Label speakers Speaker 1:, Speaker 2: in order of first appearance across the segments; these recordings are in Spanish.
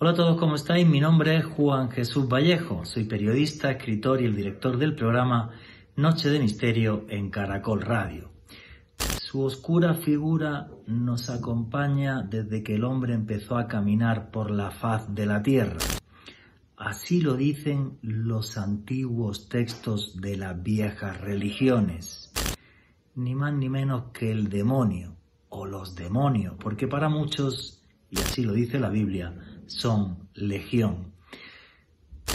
Speaker 1: Hola a todos, ¿cómo estáis? Mi nombre es Juan Jesús Vallejo, soy periodista, escritor y el director del programa Noche de Misterio en Caracol Radio. Su oscura figura nos acompaña desde que el hombre empezó a caminar por la faz de la tierra. Así lo dicen los antiguos textos de las viejas religiones. Ni más ni menos que el demonio o los demonios, porque para muchos, y así lo dice la Biblia, son legión.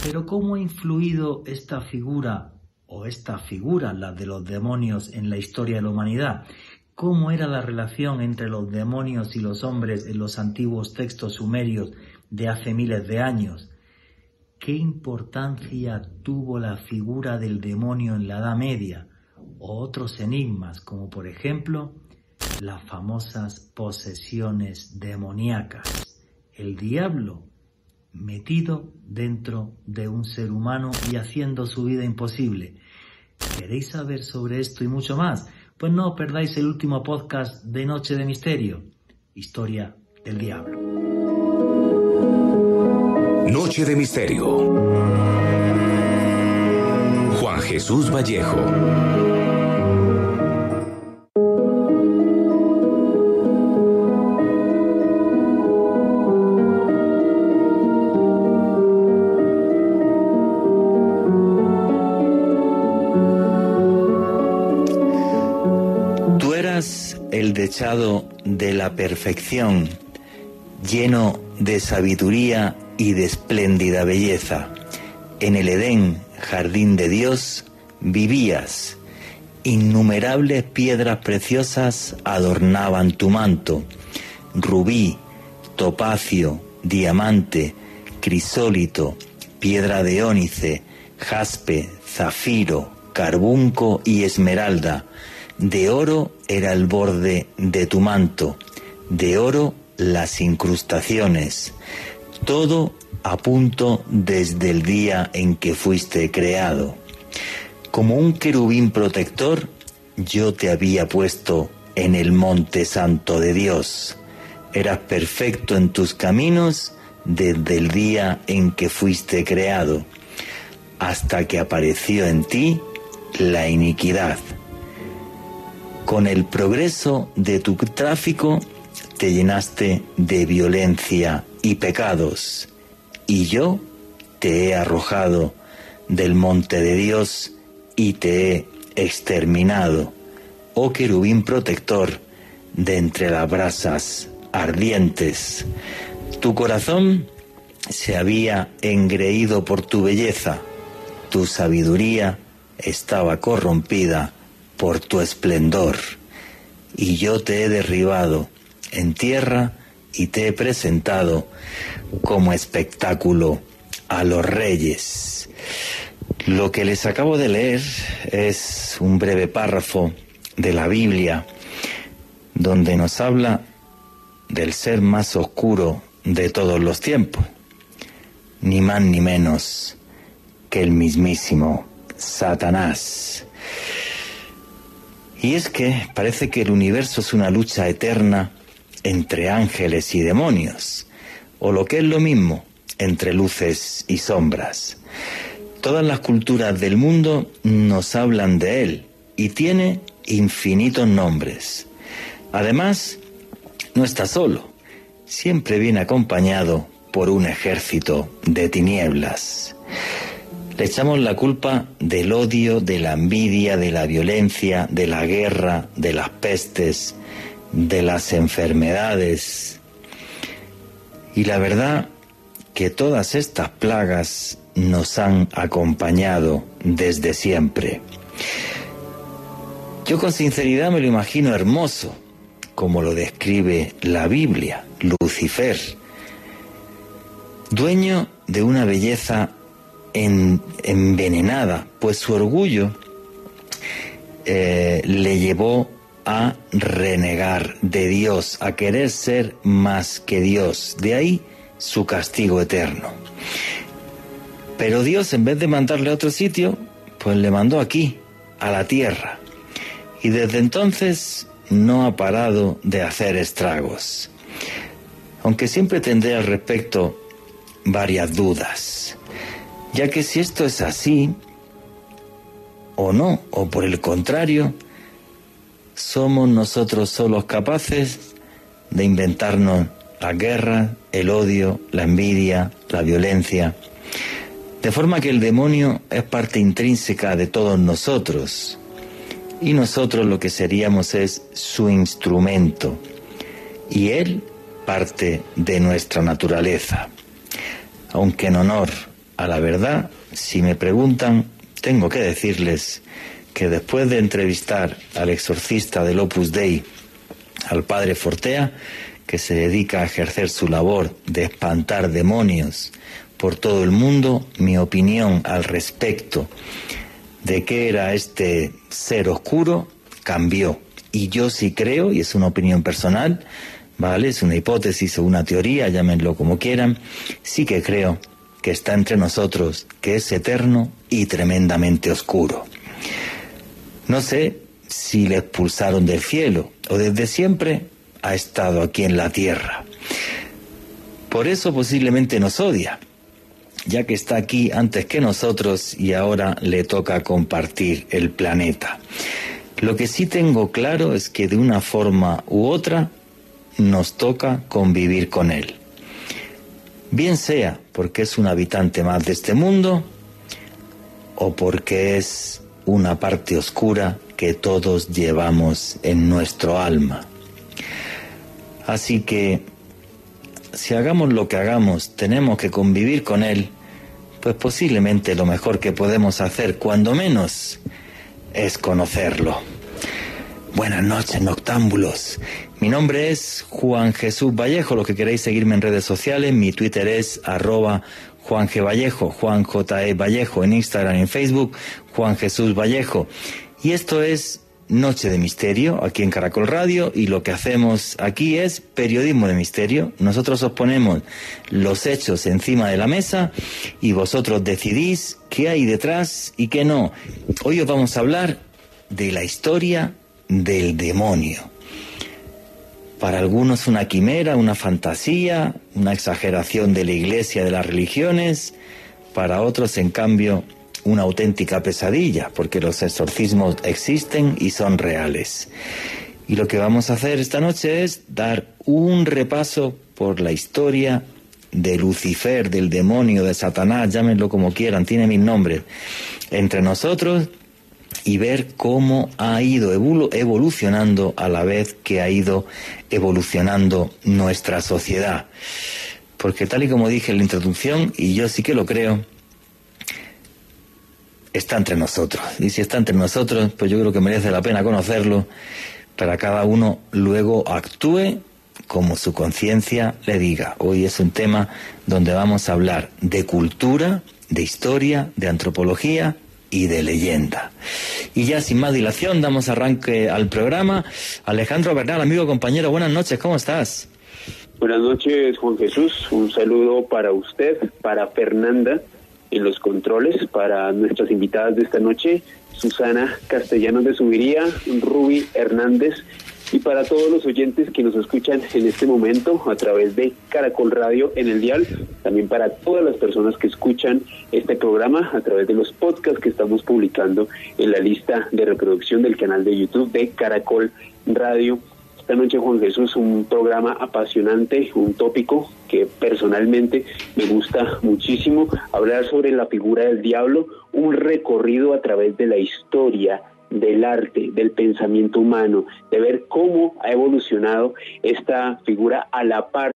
Speaker 1: Pero ¿cómo ha influido esta figura o esta figura, la de los demonios, en la historia de la humanidad? ¿Cómo era la relación entre los demonios y los hombres en los antiguos textos sumerios de hace miles de años? ¿Qué importancia tuvo la figura del demonio en la Edad Media? O otros enigmas, como por ejemplo las famosas posesiones demoníacas el diablo metido dentro de un ser humano y haciendo su vida imposible. ¿Queréis saber sobre esto y mucho más? Pues no perdáis el último podcast de Noche de Misterio, Historia del Diablo.
Speaker 2: Noche de Misterio. Juan Jesús Vallejo.
Speaker 3: De la perfección, lleno de sabiduría y de espléndida belleza. En el Edén, jardín de Dios, vivías. Innumerables piedras preciosas adornaban tu manto. Rubí, topacio, diamante, crisólito, piedra de ónice, jaspe, zafiro, carbunco y esmeralda de oro era el borde de tu manto, de oro las incrustaciones, todo a punto desde el día en que fuiste creado. Como un querubín protector, yo te había puesto en el monte santo de Dios. Eras perfecto en tus caminos desde el día en que fuiste creado, hasta que apareció en ti la iniquidad. Con el progreso de tu tráfico te llenaste de violencia y pecados, y yo te he arrojado del monte de Dios y te he exterminado, oh querubín protector de entre las brasas ardientes. Tu corazón se había engreído por tu belleza, tu sabiduría estaba corrompida por tu esplendor, y yo te he derribado en tierra y te he presentado como espectáculo a los reyes. Lo que les acabo de leer es un breve párrafo de la Biblia donde nos habla del ser más oscuro de todos los tiempos, ni más ni menos que el mismísimo Satanás. Y es que parece que el universo es una lucha eterna entre ángeles y demonios, o lo que es lo mismo, entre luces y sombras. Todas las culturas del mundo nos hablan de él y tiene infinitos nombres. Además, no está solo, siempre viene acompañado por un ejército de tinieblas. Le echamos la culpa del odio, de la envidia, de la violencia, de la guerra, de las pestes, de las enfermedades. Y la verdad que todas estas plagas nos han acompañado desde siempre. Yo con sinceridad me lo imagino hermoso, como lo describe la Biblia, Lucifer, dueño de una belleza envenenada, pues su orgullo eh, le llevó a renegar de Dios, a querer ser más que Dios. De ahí su castigo eterno. Pero Dios, en vez de mandarle a otro sitio, pues le mandó aquí, a la tierra. Y desde entonces no ha parado de hacer estragos. Aunque siempre tendré al respecto varias dudas, ya que si esto es así, o no, o por el contrario, somos nosotros solos capaces de inventarnos la guerra, el odio, la envidia, la violencia, de forma que el demonio es parte intrínseca de todos nosotros. Y nosotros lo que seríamos es su instrumento. Y él parte de nuestra naturaleza. Aunque en honor a la verdad, si me preguntan, tengo que decirles que después de entrevistar al exorcista del Opus Dei, al padre Fortea, que se dedica a ejercer su labor de espantar demonios por todo el mundo, mi opinión al respecto de qué era este ser oscuro cambió. Y yo sí creo, y es una opinión personal, ¿vale? Es una hipótesis o una teoría, llámenlo como quieran, sí que creo que está entre nosotros, que es eterno y tremendamente oscuro. No sé si le expulsaron del cielo o desde siempre ha estado aquí en la tierra. Por eso posiblemente nos odia, ya que está aquí antes que nosotros y ahora le toca compartir el planeta. Lo que sí tengo claro es que de una forma u otra nos toca convivir con él. Bien sea porque es un habitante más de este mundo o porque es una parte oscura que todos llevamos en nuestro alma. Así que, si hagamos lo que hagamos, tenemos que convivir con Él, pues posiblemente lo mejor que podemos hacer, cuando menos, es conocerlo. Buenas noches, noctámbulos. Mi nombre es Juan Jesús Vallejo. Lo que queréis seguirme en redes sociales, mi Twitter es arroba Juan. Vallejo, Juan J. E. Vallejo, en Instagram y en Facebook, Juan Jesús Vallejo. Y esto es Noche de Misterio, aquí en Caracol Radio, y lo que hacemos aquí es periodismo de misterio. Nosotros os ponemos los hechos encima de la mesa y vosotros decidís qué hay detrás y qué no. Hoy os vamos a hablar de la historia del demonio. Para algunos una quimera, una fantasía, una exageración de la iglesia, de las religiones, para otros, en cambio, una auténtica pesadilla, porque los exorcismos existen y son reales. Y lo que vamos a hacer esta noche es dar un repaso por la historia de Lucifer, del demonio, de Satanás, llámenlo como quieran, tiene mil nombres, entre nosotros y ver cómo ha ido evolucionando a la vez que ha ido evolucionando nuestra sociedad. Porque tal y como dije en la introducción, y yo sí que lo creo, está entre nosotros. Y si está entre nosotros, pues yo creo que merece la pena conocerlo para cada uno luego actúe como su conciencia le diga. Hoy es un tema donde vamos a hablar de cultura, de historia, de antropología y de leyenda. Y ya sin más dilación, damos arranque al programa. Alejandro Bernal, amigo, compañero, buenas noches, ¿cómo estás?
Speaker 4: Buenas noches, Juan Jesús. Un saludo para usted, para Fernanda en los controles para nuestras invitadas de esta noche, Susana Castellanos de Subiría, Ruby Hernández y para todos los oyentes que nos escuchan en este momento a través de Caracol Radio en el dial, también para todas las personas que escuchan este programa a través de los podcasts que estamos publicando en la lista de reproducción del canal de YouTube de Caracol Radio. Esta noche, Juan Jesús, un programa apasionante, un tópico que personalmente me gusta muchísimo, hablar sobre la figura del diablo, un recorrido a través de la historia, del arte, del pensamiento humano, de ver cómo ha evolucionado esta figura a la par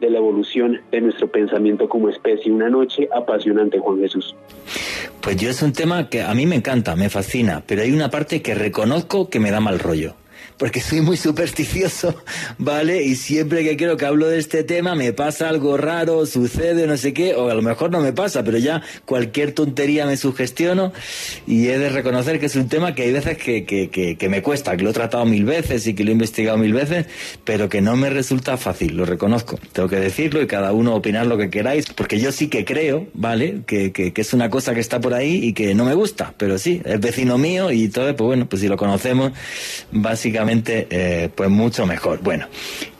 Speaker 4: de la evolución de nuestro pensamiento como especie. Una noche apasionante, Juan Jesús.
Speaker 3: Pues yo es un tema que a mí me encanta, me fascina, pero hay una parte que reconozco que me da mal rollo porque soy muy supersticioso, ¿vale? Y siempre que quiero que hablo de este tema me pasa algo raro, sucede, no sé qué, o a lo mejor no me pasa, pero ya cualquier tontería me sugestiono y he de reconocer que es un tema que hay veces que, que, que, me cuesta, que lo he tratado mil veces y que lo he investigado mil veces, pero que no me resulta fácil, lo reconozco. Tengo que decirlo y cada uno opinar lo que queráis, porque yo sí que creo, ¿vale? Que, que, que es una cosa que está por ahí y que no me gusta, pero sí, es vecino mío y todo, pues bueno, pues si lo conocemos, básicamente eh, pues mucho mejor. Bueno,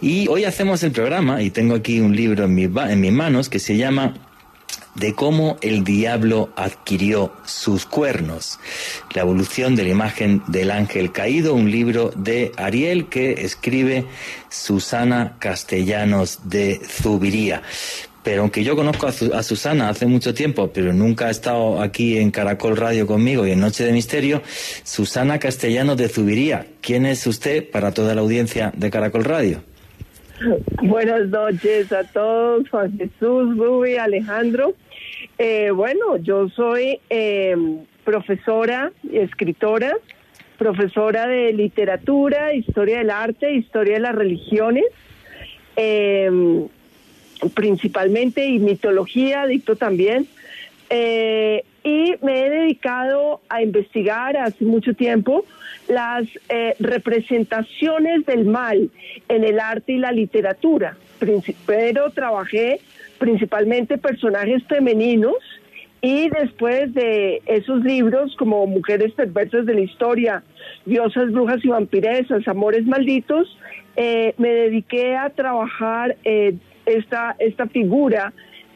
Speaker 3: y hoy hacemos el programa y tengo aquí un libro en mis, en mis manos que se llama de cómo el diablo adquirió sus cuernos. La evolución de la imagen del ángel caído, un libro de Ariel que escribe Susana Castellanos de Zubiría pero aunque yo conozco a, Susana hace mucho tiempo, pero nunca ha estado aquí en Caracol Radio conmigo y en Noche de Misterio, Susana Castellanos de Zubiría. ¿Quién es usted para toda la audiencia de Caracol Radio?
Speaker 5: Buenas noches a todos, Juan Jesús, Rubi, Alejandro. Eh, bueno, yo soy eh, profesora, escritora, profesora de literatura, historia del arte, historia de las religiones. Eh, principalmente y mitología, dicto también. Eh, y me he dedicado a investigar hace mucho tiempo las eh, representaciones del mal en el arte y la literatura. Pero trabajé principalmente personajes femeninos y después de esos libros como Mujeres Perversas de la Historia, Diosas, Brujas y Vampiresas, Amores Malditos, eh, me dediqué a trabajar esta, esta figura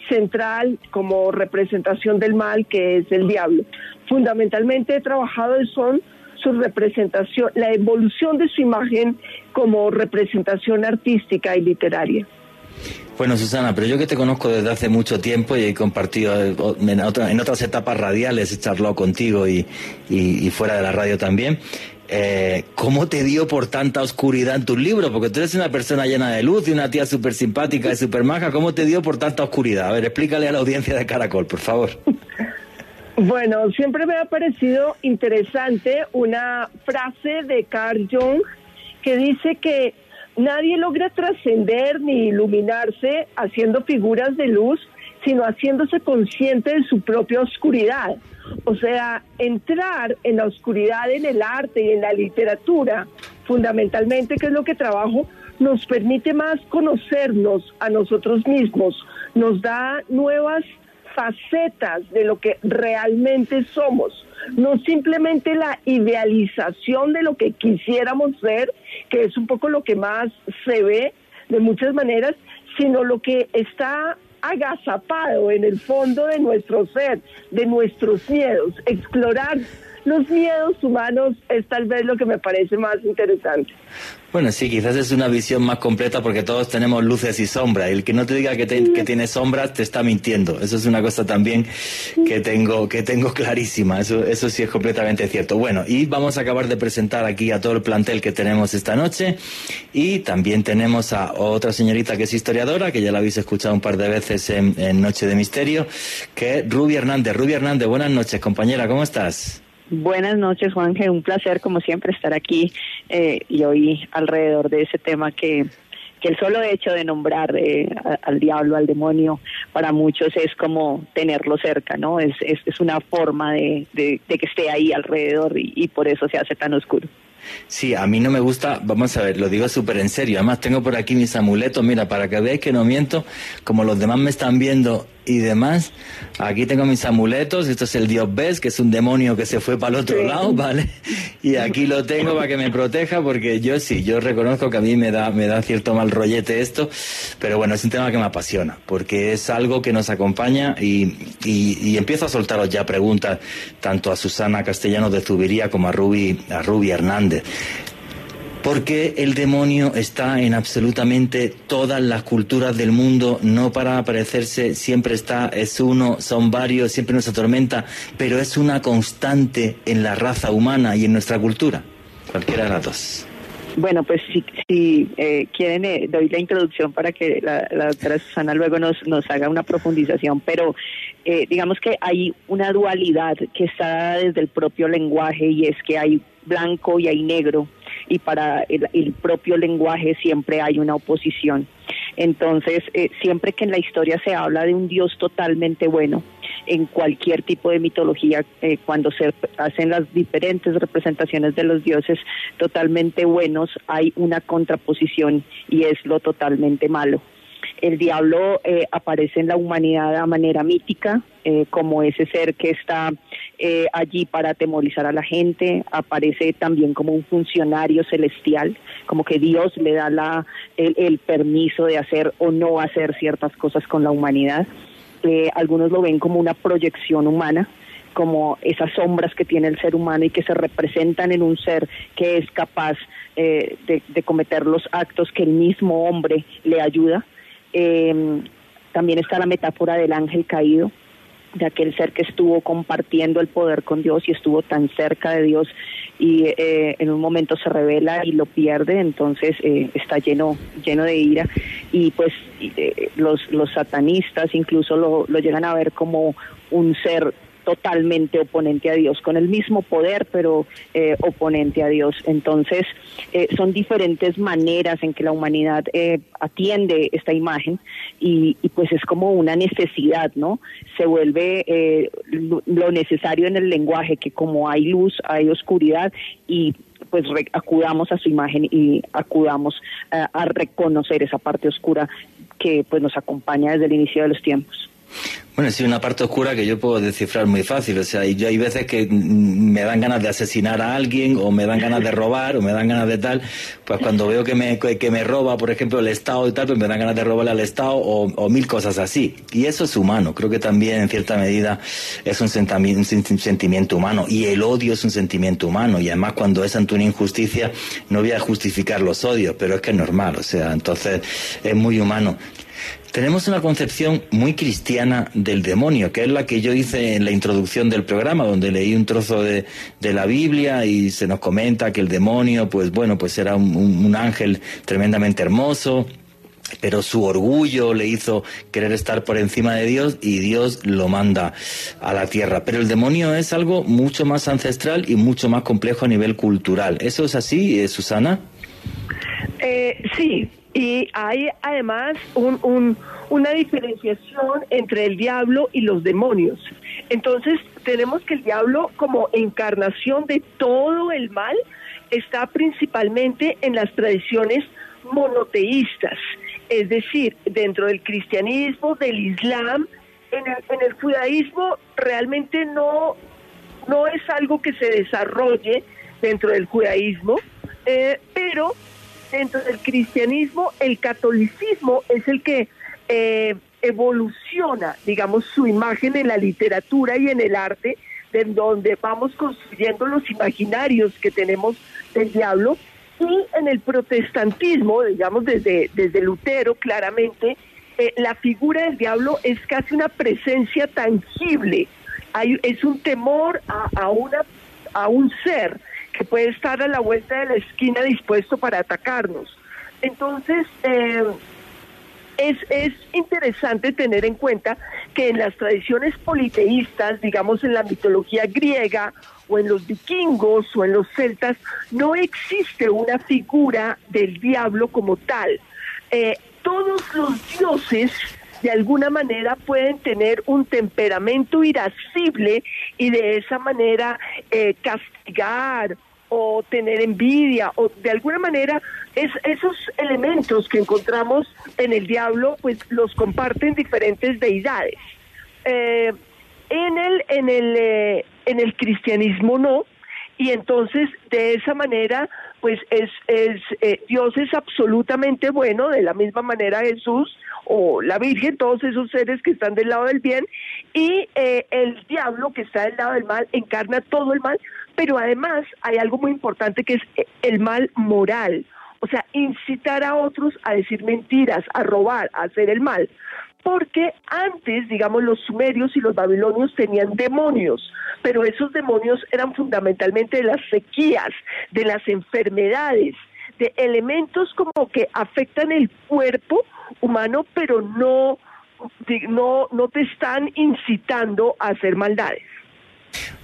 Speaker 5: central como representación del mal que es el diablo. Fundamentalmente he trabajado son su representación, la evolución de su imagen como representación artística y literaria.
Speaker 3: Bueno, Susana, pero yo que te conozco desde hace mucho tiempo y he compartido en, en otras etapas radiales, he charlado contigo y, fuera de la radio también. Eh, ¿cómo te dio por tanta oscuridad en tus libros? Porque tú eres una persona llena de luz y una tía súper simpática y súper maja. ¿Cómo te dio por tanta oscuridad? A ver, explícale a la audiencia de Caracol, por favor.
Speaker 5: Bueno, siempre me ha parecido interesante una frase de Carl Jung que dice que nadie logra trascender ni iluminarse haciendo figuras de luz, sino haciéndose consciente de su propia oscuridad. O sea, entrar en la oscuridad en el arte y en la literatura, fundamentalmente, que es lo que trabajo, nos permite más conocernos a nosotros mismos, nos da nuevas facetas de lo que realmente somos, no simplemente la idealización de lo que quisiéramos ser, que es un poco lo que más se ve de muchas maneras, sino lo que está agazapado en el fondo de nuestro ser, de nuestros miedos. Explorar los miedos humanos es tal vez lo que me parece más interesante.
Speaker 3: Bueno, sí, quizás es una visión más completa porque todos tenemos luces y sombras. El que no te diga que, que tiene sombras te está mintiendo. Eso es una cosa también que tengo, que tengo clarísima. Eso, eso sí es completamente cierto. Bueno, y vamos a acabar de presentar aquí a todo el plantel que tenemos esta noche. Y también tenemos a otra señorita que es historiadora, que ya la habéis escuchado un par de veces en, en Noche de Misterio, que es Ruby Hernández. Ruby Hernández, buenas noches, compañera, ¿cómo estás?
Speaker 6: Buenas noches, Juanje. Un placer, como siempre, estar aquí eh, y hoy alrededor de ese tema que, que el solo hecho de nombrar eh, al diablo, al demonio, para muchos es como tenerlo cerca, ¿no? Es, es, es una forma de, de, que esté ahí alrededor y, y por eso se hace tan oscuro.
Speaker 3: Sí, a mí no me gusta, vamos a ver, lo digo súper en serio. Además, tengo por aquí mis amuletos, mira, para que veáis que no miento, como los demás me están viendo y demás. Aquí tengo mis amuletos, esto es el dios Bes, que es un demonio que se fue para el otro lado, ¿vale? Y aquí lo tengo para que me proteja, porque yo sí, yo reconozco que a mí me da, me da cierto mal rollete esto, pero bueno, es un tema que me apasiona, porque es algo que nos acompaña y, y, empiezo a soltaros ya preguntas tanto a Susana Castellanos de Zubiría como a Ruby, a Ruby Hernández porque el demonio está en absolutamente todas las culturas del mundo, no para aparecerse, siempre está, es uno, son varios, siempre nos atormenta, pero es una constante en la raza humana y en nuestra cultura. Cualquiera de las dos.
Speaker 6: Bueno, pues si, si eh, quieren, eh, doy la introducción para que la, doctora Susana luego nos, nos haga una profundización, pero eh, digamos que hay una dualidad que está desde el propio lenguaje y es que hay blanco y hay negro y para el, propio lenguaje siempre hay una oposición. Entonces, eh, siempre que en la historia se habla de un Dios totalmente bueno, en cualquier tipo de mitología, eh, cuando se hacen las diferentes representaciones de los dioses totalmente buenos, hay una contraposición y es lo totalmente malo. El diablo eh, aparece en la humanidad de manera mítica, eh, como ese ser que está eh, allí para atemorizar a la gente, aparece también como un funcionario celestial, como que Dios le da la, el, permiso de hacer o no hacer ciertas cosas con la humanidad. eh, algunos lo ven como una proyección humana, como esas sombras que tiene el ser humano y que se representan en un ser que es capaz eh, de, cometer los actos que el mismo hombre le ayuda. También está la metáfora del ángel caído, de aquel ser que estuvo compartiendo el poder con Dios y estuvo tan cerca de Dios y eh, en un momento se revela y lo pierde, entonces eh, está lleno lleno de ira. Y pues los, los satanistas incluso lo, lo llegan a ver como un ser totalmente oponente a Dios, con el mismo poder, pero eh, oponente a Dios. Entonces, eh, son diferentes maneras en que la humanidad eh, atiende esta imagen y, pues es como una necesidad, ¿no? Se vuelve lo necesario en el lenguaje, que como hay luz, hay oscuridad y pues acudamos a su imagen y acudamos a reconocer esa parte oscura que pues nos acompaña desde el inicio de los tiempos.
Speaker 3: Bueno, sí, una parte oscura que yo puedo descifrar muy fácil. O sea, yo hay veces que me dan ganas de asesinar a alguien, o me dan ganas de robar, o me dan ganas de tal. Pues cuando veo que me, que me roba, por ejemplo, el Estado y tal, pues me dan ganas de robarle al Estado, o, mil cosas así. Y eso es humano. Creo que también, en cierta medida, es un un sentimiento humano. Y el odio es un sentimiento humano. Y además, cuando es ante una injusticia, no voy a justificar los odios, pero es que es normal. O sea, entonces es muy humano. Tenemos una concepción muy cristiana del demonio, que es la que yo hice en la introducción del programa, donde leí un trozo de, la Biblia y se nos comenta que el demonio, pues bueno, pues era un, ángel tremendamente hermoso, pero su orgullo le hizo querer estar por encima de Dios y Dios lo manda a la tierra. Pero el demonio es algo mucho más ancestral y mucho más complejo a nivel cultural. ¿Eso es así, eh, Susana?
Speaker 5: Eh, sí, y hay además una diferenciación entre el diablo y los demonios. Entonces tenemos que el diablo como encarnación de todo el mal está principalmente en las tradiciones monoteístas, es decir, dentro del cristianismo, del islam, en el, judaísmo realmente no, no es algo que se desarrolle dentro del judaísmo, eh, pero dentro del cristianismo, el catolicismo es el que eh, evoluciona, digamos, su imagen en la literatura y en el arte, de donde vamos construyendo los imaginarios que tenemos del diablo, y en el protestantismo, digamos, desde, desde Lutero, claramente, eh, la figura del diablo es casi una presencia tangible, Hay, es un temor a, a, una, a un ser puede estar a la vuelta de la esquina dispuesto para atacarnos. Entonces, eh, es, es interesante tener en cuenta que en las tradiciones politeístas, digamos en la mitología griega o en los vikingos o en los celtas, no existe una figura del diablo como tal. Eh, todos los dioses de alguna manera pueden tener un temperamento irascible y de esa manera eh, castigar o tener envidia o de alguna manera es, esos elementos que encontramos en el diablo pues los comparten diferentes deidades. Eh, en el en el eh, en el cristianismo no y entonces de esa manera pues es, es Dios es absolutamente bueno de la misma manera Jesús o la Virgen, todos esos seres que están del lado del bien, y eh, el diablo que está del lado del mal encarna todo el mal, pero además hay algo muy importante que es el mal moral, o sea, incitar a otros a decir mentiras, a robar, a hacer el mal. Porque antes, digamos, los sumerios y los babilonios tenían demonios, pero esos demonios eran fundamentalmente de las sequías, de las enfermedades, de elementos como que afectan el cuerpo humano, pero no, no, no te están incitando a hacer maldades.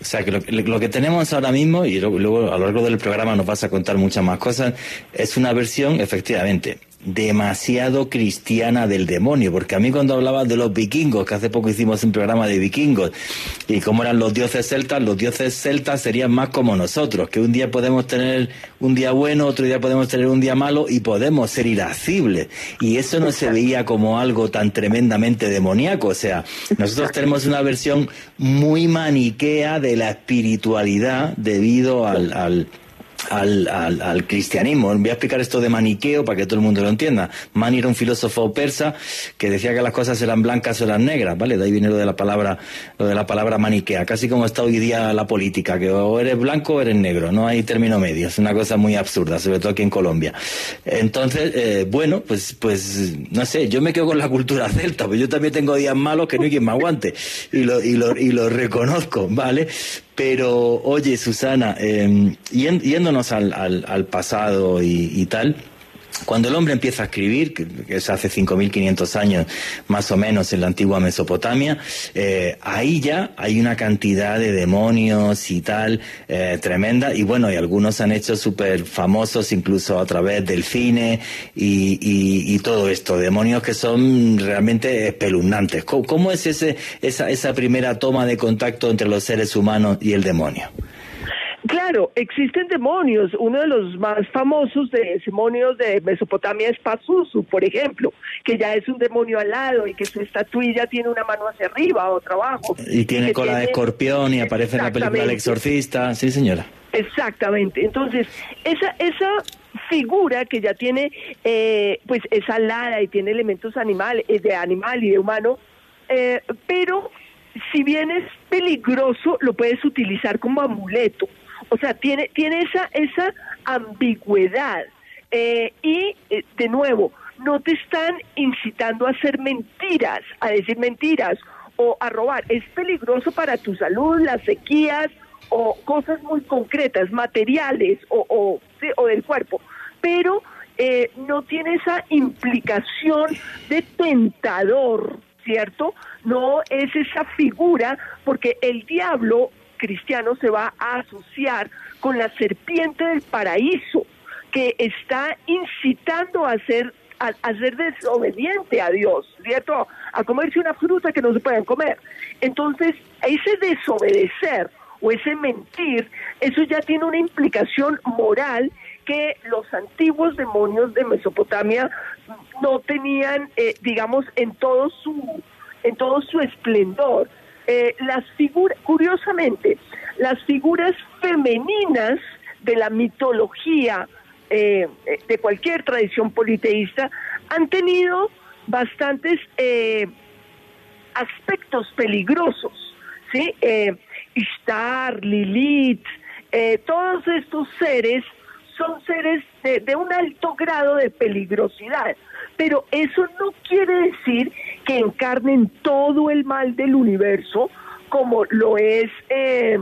Speaker 3: O sea, que lo, que tenemos ahora mismo, y luego a lo largo del programa nos vas a contar muchas más cosas, es una versión, efectivamente, demasiado cristiana del demonio, porque a mí cuando hablabas de los vikingos, que hace poco hicimos un programa de vikingos, y cómo eran los dioses celtas, los dioses celtas serían más como nosotros, que un día podemos tener un día bueno, otro día podemos tener un día malo y podemos ser irascibles. Y eso no se veía como algo tan tremendamente demoníaco, o sea, nosotros tenemos una versión muy maniquea de la espiritualidad debido al al, al, cristianismo. Voy a explicar esto de maniqueo para que todo el mundo lo entienda. Mani era un filósofo persa que decía que las cosas eran blancas o eran negras, ¿vale? De ahí viene lo de la palabra, lo de la palabra maniquea, casi como está hoy día la política, que o eres blanco o eres negro, no hay término medio, es una cosa muy absurda, sobre todo aquí en Colombia. Entonces, eh, bueno, pues, pues, no sé, yo me quedo con la cultura celta, pues yo también tengo días malos que no hay quien me aguante, y lo, y lo, y lo reconozco, ¿vale? Pero, oye, Susana, eh, yéndonos al, al, al pasado y, y tal, cuando el hombre empieza a escribir, que, es hace 5.500 años más o menos en la antigua Mesopotamia, eh, ahí ya hay una cantidad de demonios y tal eh, tremenda, y bueno, y algunos han hecho súper famosos incluso a través del cine y, todo esto, demonios que son realmente espeluznantes. ¿Cómo, cómo es ese, esa, esa primera toma de contacto entre los seres humanos y el demonio?
Speaker 5: Claro, existen demonios. Uno de los más famosos de demonios de Mesopotamia es Pazuzu, por ejemplo, que ya es un demonio alado y que su estatuilla tiene una mano hacia arriba, otra abajo.
Speaker 3: Y tiene cola de escorpión y aparece en la película El Exorcista. Sí, señora.
Speaker 5: Exactamente. Entonces, esa, esa figura que ya tiene, eh, pues es alada y tiene elementos animales, eh, de animal y de humano, eh, pero si bien es peligroso, lo puedes utilizar como amuleto. O sea, tiene, tiene esa, esa ambigüedad. Eh, y, eh, de nuevo, no te están incitando a hacer mentiras, a decir mentiras o a robar. Es peligroso para tu salud, las sequías o cosas muy concretas, materiales o, o, o del cuerpo. Pero eh, no tiene esa implicación de tentador, ¿cierto? No es esa figura, porque el diablo cristiano se va a asociar con la serpiente del paraíso que está incitando a ser a, desobediente a Dios, ¿cierto? A comerse una fruta que no se pueden comer. Entonces, ese desobedecer o ese mentir, eso ya tiene una implicación moral que los antiguos demonios de Mesopotamia no tenían, eh, digamos, en todo su en todo su esplendor. Eh, las figuras, curiosamente, las figuras femeninas de la mitología eh, de cualquier tradición politeísta han tenido bastantes eh, aspectos peligrosos, ¿sí? Ishtar, Lilith, todos estos seres son seres de, un alto grado de peligrosidad, pero eso no quiere decir que encarnen todo el mal del universo como lo es eh,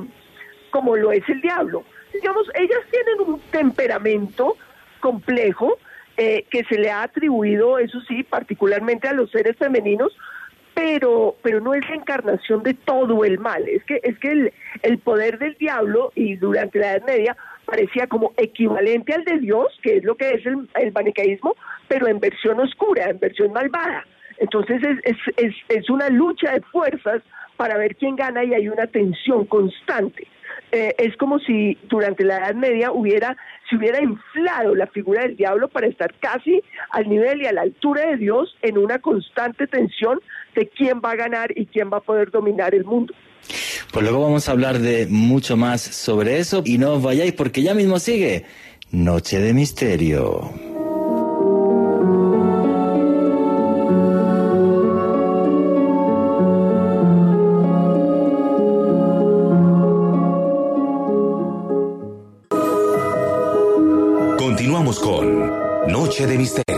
Speaker 5: como lo es el diablo. Digamos, ellas tienen un temperamento complejo eh, que se le ha atribuido, eso sí, particularmente a los seres femeninos, pero pero no es la encarnación de todo el mal. Es que es que el, el poder del diablo y durante la Edad Media parecía como equivalente al de Dios, que es lo que es el, el pero en versión oscura, en versión malvada. Entonces es, es, es, una lucha de fuerzas para ver quién gana y hay una tensión constante. Eh, es como si durante la Edad Media hubiera, se hubiera inflado la figura del diablo para estar casi al nivel y a la altura de Dios en una constante tensión de quién va a ganar y quién va a poder dominar el mundo.
Speaker 3: Pues luego vamos a hablar de mucho más sobre eso y no os vayáis porque ya mismo sigue Noche de Misterio.
Speaker 2: Continuamos con Noche de Misterio.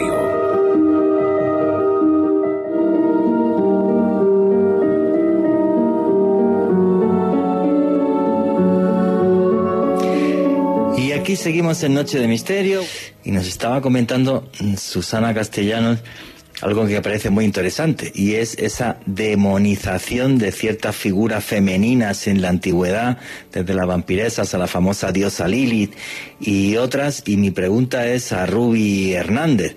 Speaker 3: Seguimos en Noche de Misterio y nos estaba comentando Susana Castellanos algo que parece muy interesante y es esa demonización de ciertas figuras femeninas en la antigüedad, desde las vampiresas a la famosa diosa Lilith y otras. Y mi pregunta es a Ruby Hernández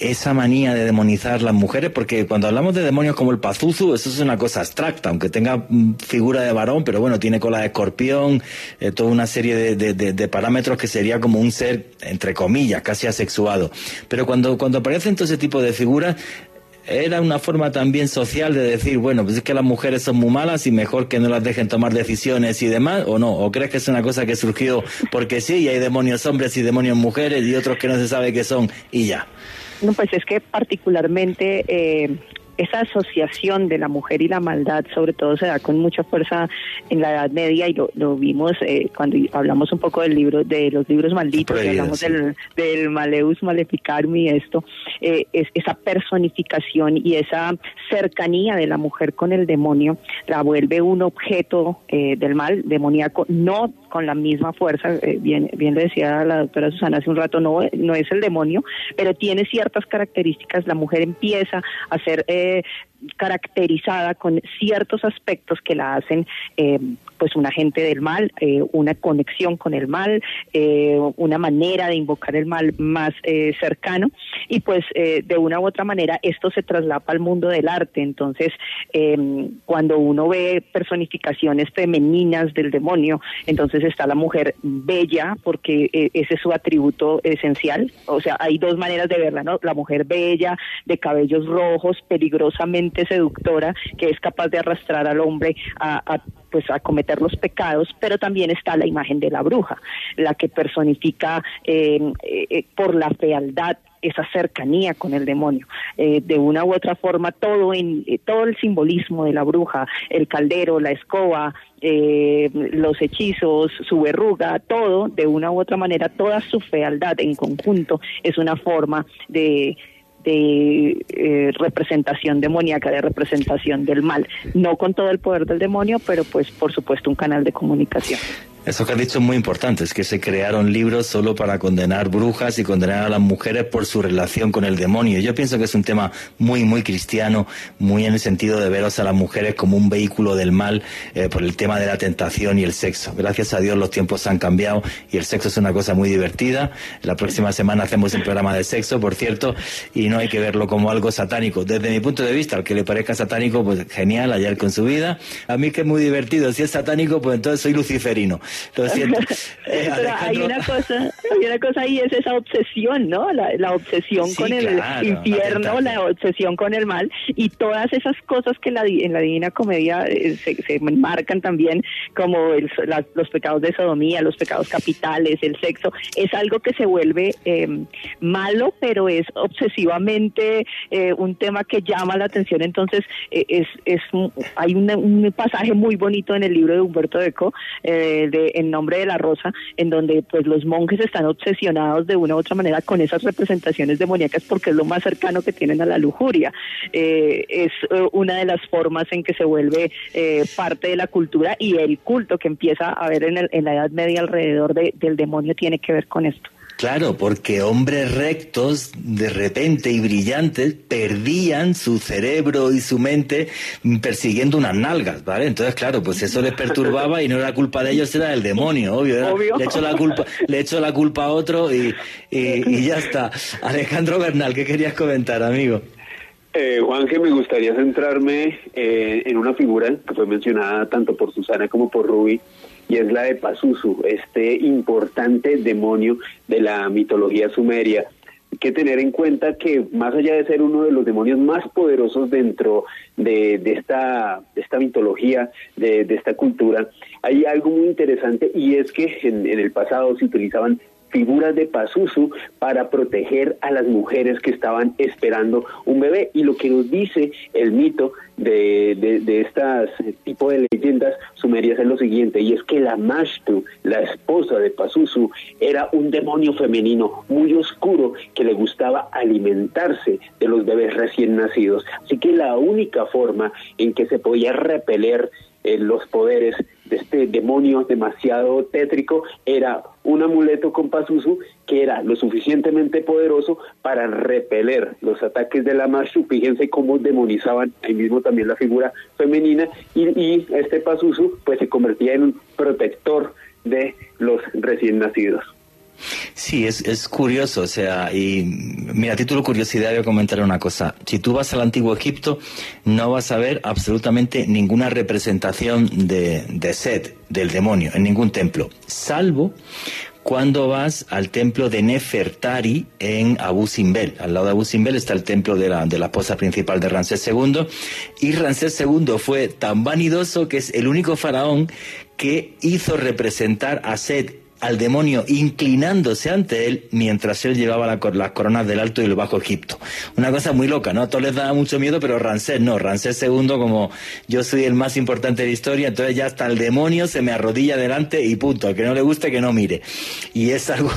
Speaker 3: esa manía de demonizar las mujeres, porque cuando hablamos de demonios como el Pazuzu, eso es una cosa abstracta, aunque tenga mm, figura de varón, pero bueno, tiene cola de escorpión, eh, toda una serie de, de, parámetros que sería como un ser, entre comillas, casi asexuado. Pero cuando, cuando aparecen todo ese tipo de figuras, era una forma también social de decir, bueno, pues es que las mujeres son muy malas y mejor que no las dejen tomar decisiones y demás, o no, o crees que es una cosa que surgió porque sí, y hay demonios hombres y demonios mujeres y otros que no se sabe qué son y ya.
Speaker 6: No, pues es que particularmente eh, esa asociación de la mujer y la maldad, sobre todo, se da con mucha fuerza en la Edad Media y lo, vimos eh, cuando hablamos un poco del libro, de los libros malditos, hablamos del, del, Maleus Maleficarum y esto, eh, es, esa personificación y esa cercanía de la mujer con el demonio la vuelve un objeto eh, del mal demoníaco, no con la misma fuerza, bien, bien le decía la doctora Susana hace un rato, no, no es el demonio, pero tiene ciertas características, la mujer empieza a ser caracterizada con ciertos aspectos que la hacen eh, pues un agente del mal, eh, una conexión con el mal, eh, una manera de invocar el mal más eh, cercano y pues de una u otra manera esto se traslapa al mundo del arte. Entonces, cuando uno ve personificaciones femeninas del demonio, entonces está la mujer bella porque ese es su atributo esencial. O sea, hay dos maneras de verla, ¿no? La mujer bella, de cabellos rojos, peligrosamente seductora, que es capaz de arrastrar al hombre a, pues a cometer los pecados, pero también está la imagen de la bruja, la que personifica eh, eh, por la fealdad esa cercanía con el demonio. Eh, de una u otra forma, todo, en, todo el simbolismo de la bruja, el caldero, la escoba, los hechizos, su verruga, todo, de una u otra manera, toda su fealdad en conjunto es una forma de de eh, representación demoníaca, de representación del mal. No con todo el poder del demonio, pero pues por supuesto un canal de comunicación.
Speaker 3: Eso que has dicho es muy importante, es que se crearon libros solo para condenar brujas y condenar a las mujeres por su relación con el demonio. Yo pienso que es un tema muy, muy cristiano, muy en el sentido de veros a las mujeres como un vehículo del mal eh, por el tema de la tentación y el sexo. Gracias a Dios los tiempos han cambiado y el sexo es una cosa muy divertida. La próxima semana hacemos un programa de sexo, por cierto, y no hay que verlo como algo satánico. Desde mi punto de vista, al que le parezca satánico, pues genial, ayer con su vida. A mí que es muy divertido. Si es satánico, pues entonces soy luciferino. Lo siento.
Speaker 6: Eh, hay una cosa, hay una cosa ahí, es esa obsesión, ¿no? La, obsesión con el infierno, la, obsesión con el mal y todas esas cosas que la, en la Divina Comedia eh, se, se, marcan también como los pecados de sodomía, los pecados capitales, el sexo, es algo que se vuelve em, malo, pero es obsesivamente eh, un tema que llama la atención. Entonces, es, es hay un pasaje muy bonito en el libro de Humberto Eco de en nombre de la rosa, en donde pues los monjes están obsesionados de una u otra manera con esas representaciones demoníacas porque es lo más cercano que tienen a la lujuria. Eh, es eh, una de las formas en que se vuelve eh, parte de la cultura y el culto que empieza a haber en, en la Edad Media alrededor del demonio tiene que ver con esto.
Speaker 3: Claro, porque hombres rectos, de repente y brillantes, perdían su cerebro y su mente persiguiendo unas nalgas, ¿vale? Entonces, claro, pues eso les perturbaba y no era culpa de ellos, era del demonio, obvio. Le echo la culpa, le echo la culpa a otro y, y, ya está. Alejandro Bernal, ¿qué querías comentar, amigo?
Speaker 4: Eh, Juan, que me gustaría centrarme eh, en una figura que fue mencionada tanto por Susana como por Ruby, y es la de Pazuzu, este importante demonio de la mitología sumeria. Que tener en cuenta que más allá de ser uno de los demonios más poderosos dentro de, de esta, esta mitología, de, de, esta cultura, hay algo muy interesante y es que en, en el pasado se utilizaban figuras de Pazuzu para proteger a las mujeres que estaban esperando un bebé. Y lo que nos dice el mito de, de, estas tipo de leyendas sumerias es lo siguiente, y es que la Mashtu, la esposa de Pazuzu, era un demonio femenino muy oscuro que le gustaba alimentarse de los bebés recién nacidos. Así que la única forma en que se podía repeler eh, los poderes de este demonio demasiado tétrico era un amuleto con Pazuzu que era lo suficientemente poderoso para repeler los ataques de la Mashu. Fíjense cómo demonizaban ahí mismo también la figura femenina y, y este Pazuzu pues se convertía en un protector de los recién nacidos.
Speaker 3: Sí, es, es curioso, o sea, y mira, a título curiosidad voy a comentar una cosa. Si tú vas al antiguo Egipto, no vas a ver absolutamente ninguna representación de, de Set, del demonio, en ningún templo, salvo cuando vas al templo de Nefertari en Abu Simbel. Al lado de Abu Simbel está el templo de la, de la esposa principal de Ramsés II. Y Ramsés II fue tan vanidoso que es el único faraón que hizo representar a Set al demonio inclinándose ante él mientras él llevaba las coronas del Alto y el Bajo Egipto. Una cosa muy loca, ¿no? A todos les daba mucho miedo, pero Ramsés no. Ramsés II, como yo soy el más importante de la historia, entonces ya hasta el demonio se me arrodilla delante y punto. Al que no le guste, que no mire. Y es algo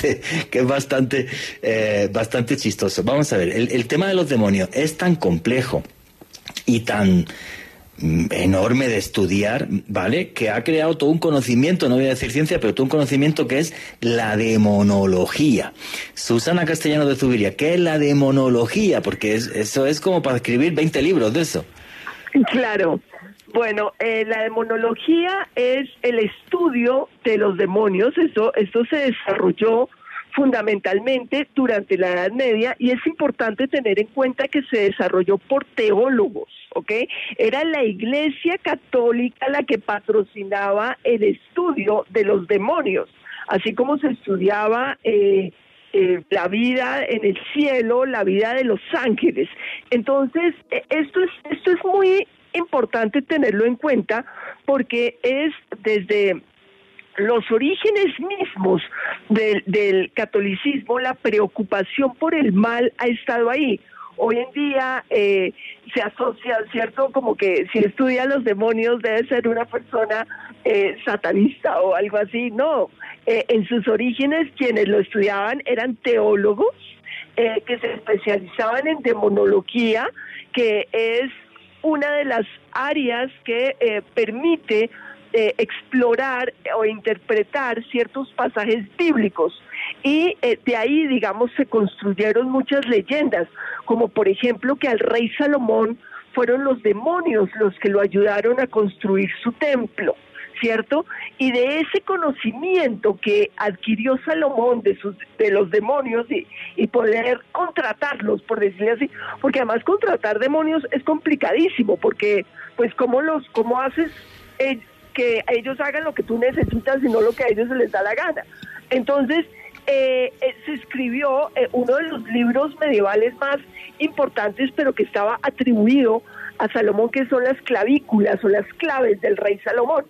Speaker 3: que es bastante, eh, bastante chistoso. Vamos a ver, el tema de los demonios es tan complejo y tan enorme de estudiar, ¿vale? Que ha creado todo un conocimiento, no voy a decir ciencia, pero todo un conocimiento que es la demonología. Susana Castellano de Zubiria, ¿qué es la demonología? Porque eso es como para escribir 20 libros de eso.
Speaker 5: Claro. Bueno, eh, la demonología es el estudio de los demonios. Eso, esto se desarrolló fundamentalmente durante la Edad Media y es importante tener en cuenta que se desarrolló por teólogos. ¿ok? Era la Iglesia Católica la que patrocinaba el estudio de los demonios, así como se estudiaba eh, eh, la vida en el cielo, la vida de los ángeles. Entonces, eh, esto es, esto es muy importante tenerlo en cuenta porque es desde los orígenes mismos del, catolicismo, la preocupación por el mal ha estado ahí hoy en día eh, se asocia, ¿cierto? Como que si estudia los demonios debe ser una persona eh, satanista o algo así. No, eh, en sus orígenes quienes lo estudiaban eran teólogos que se especializaban en demonología, que es una de las áreas que permite explorar o interpretar ciertos pasajes bíblicos y eh, de ahí, digamos, se construyeron muchas leyendas, como por ejemplo que al rey Salomón fueron los demonios los que lo ayudaron a construir su templo. ¿cierto? Y de ese conocimiento que adquirió Salomón de, sus, de los demonios y, y poder contratarlos, por decirlo así, porque además contratar demonios es complicadísimo, porque pues cómo los, cómo haces eh, que ellos hagan lo que tú necesitas y no lo que a ellos se les da la gana. Entonces, eh, eh, se escribió eh, uno de los libros medievales más importantes, pero que estaba atribuido a Salomón, que son las clavículas o las claves del rey Salomón.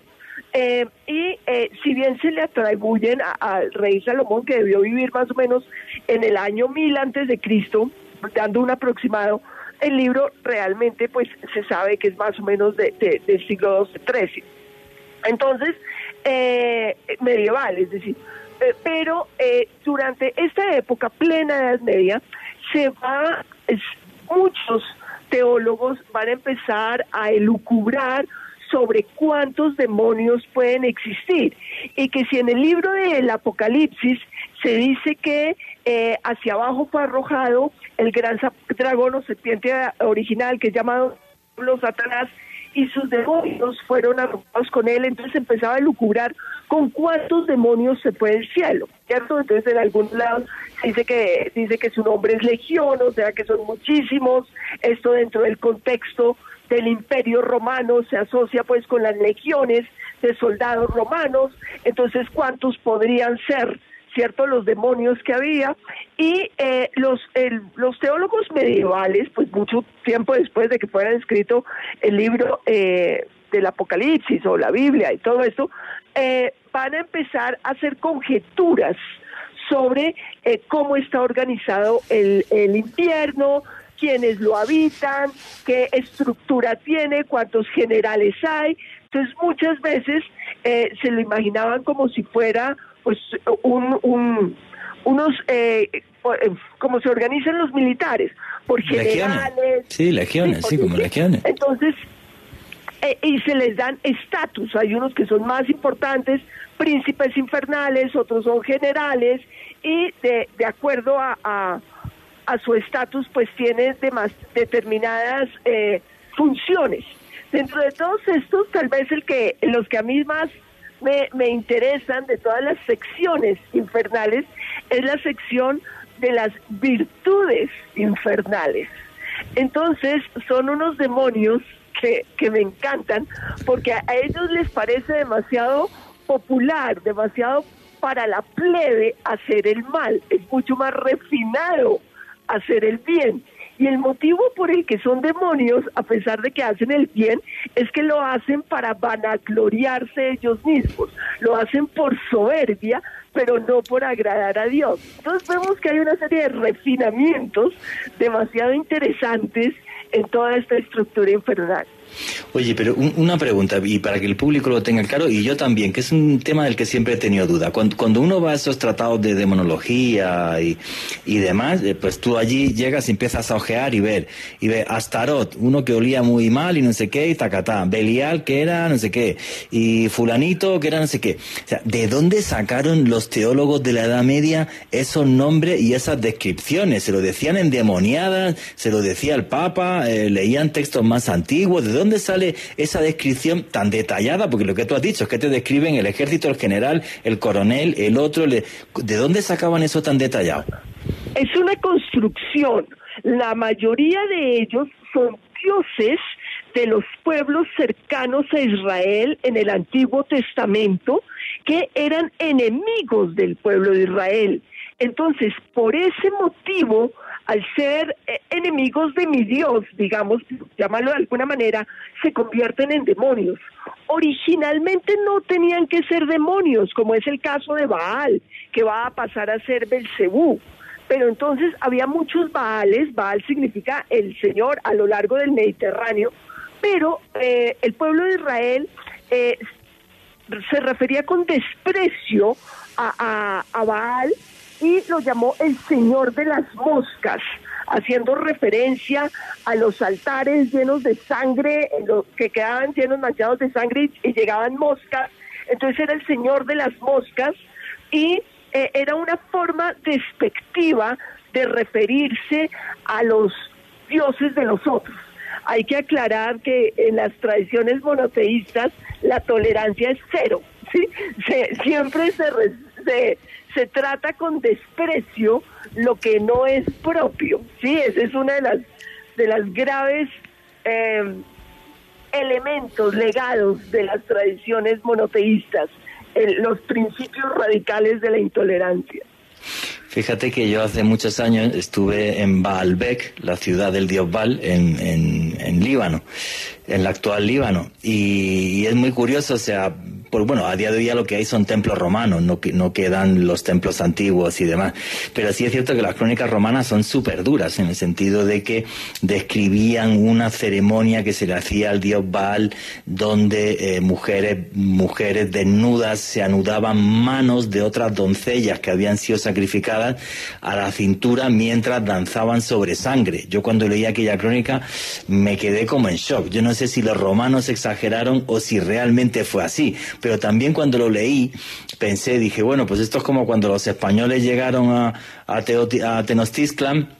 Speaker 5: y si bien se le atribuyen al rey Salomón, que debió vivir más o menos en el año 1000 antes de Cristo, dando un aproximado, el libro realmente pues se sabe que es más o menos de, del siglo XII, Entonces, medieval, es decir, eh, pero eh, durante esta época plena Edad Media, se va, muchos teólogos van a empezar a elucubrar sobre cuántos demonios pueden existir. Y que si en el libro del Apocalipsis se dice que eh, hacia abajo fue arrojado el gran dragón o serpiente original que es llamado Satanás y sus demonios fueron arrojados con él, entonces empezaba a lucubrar con cuántos demonios se puede el cielo, ¿cierto? Entonces en algún lado dice que dice que su nombre es legión, o sea que son muchísimos, esto dentro del contexto del imperio romano se asocia pues con las legiones de soldados romanos, entonces cuántos podrían ser cierto los demonios que había y eh, los los teólogos medievales pues mucho tiempo después de que fuera escrito el libro eh, del Apocalipsis o la Biblia y todo esto eh, van a empezar a hacer conjeturas sobre cómo está organizado el, el infierno, quiénes lo habitan, qué estructura tiene, cuántos generales hay. Entonces muchas veces se lo imaginaban como si fuera pues un, unos eh, eh, como se organizan los militares por generales
Speaker 3: sí legiones sí, como legiones.
Speaker 5: Entonces eh, y se les dan estatus. Hay unos que son más importantes príncipes infernales otros son generales y de, de acuerdo a, a, su estatus pues tiene demás, determinadas funciones. Dentro de todos estos tal vez el que los que a mí más me, interesan de todas las secciones infernales es la sección de las virtudes infernales. Entonces son unos demonios que, que me encantan porque a ellos les parece demasiado popular, demasiado para la plebe hacer el mal, es mucho más refinado hacer el bien. Y el motivo por el que son demonios, a pesar de que hacen el bien, es que lo hacen para vanagloriarse ellos mismos, lo hacen por soberbia, pero no por agradar a Dios. Entonces vemos que hay una serie de refinamientos demasiado interesantes en toda esta estructura infernal.
Speaker 3: Oye, pero una pregunta, y para que el público lo tenga claro, y yo también, que es un tema del que siempre he tenido duda. Cuando, uno va a esos tratados de demonología y, demás, eh, pues tú allí llegas y empiezas a ojear y ver, y ve Astarot, uno que olía muy mal y no sé qué, y tacatá, Belial que era no sé qué, y fulanito que era no sé qué. O sea, ¿de dónde sacaron los teólogos de la Edad Media esos nombres y esas descripciones? Se lo decían endemoniadas, se lo decía el Papa, eh, leían textos más antiguos, ¿de dónde sale esa descripción tan detallada? Porque lo que tú has dicho es que te describen el ejército, el general, el coronel, el otro. ¿De dónde sacaban eso tan detallado?
Speaker 5: Es una construcción. La mayoría de ellos son dioses de los pueblos cercanos a Israel en el Antiguo Testamento que eran enemigos del pueblo de Israel. Entonces, por ese motivo, al ser eh, enemigos de mi Dios, digamos, llámalo de alguna manera, se convierten en demonios. Originalmente no tenían que ser demonios, como es el caso de Baal, que va a pasar a ser Belcebú. Pero entonces había muchos Baales, Baal significa el Señor a lo largo del Mediterráneo, pero eh, el pueblo de Israel eh, se refería con desprecio a Baal y lo llamó el Señor de las Moscas, haciendo referencia a los altares llenos de sangre, que quedaban llenos manchados de sangre y, llegaban moscas. Entonces era el Señor de las Moscas y eh, era una forma despectiva de referirse a los dioses de los otros. Hay que aclarar que en las tradiciones monoteístas la tolerancia es cero, ¿sí? siempre se, se, se trata con desprecio lo que no es propio. Sí, ese es una de las de las graves eh, elementos legados de las tradiciones monoteístas, los principios radicales de la intolerancia.
Speaker 3: Fíjate que yo hace muchos años estuve en Baalbek, la ciudad del dios Baal, en, en, Líbano, en la actual Líbano. Y, y, es muy curioso, o sea, pues bueno, a día de hoy lo que hay son templos romanos, no, no quedan los templos antiguos y demás. Pero sí es cierto que las crónicas romanas son súper duras, en el sentido de que describían una ceremonia que se le hacía al dios Baal, donde eh, mujeres, mujeres desnudas se anudaban manos de otras doncellas que habían sido sacrificadas a la cintura mientras danzaban sobre sangre. Yo cuando leí aquella crónica me quedé como en shock. Yo no sé si los romanos exageraron o si realmente fue así también cuando lo leí pensé, dije, bueno, pues esto es como cuando los españoles llegaron a, a, a Tenochtitlan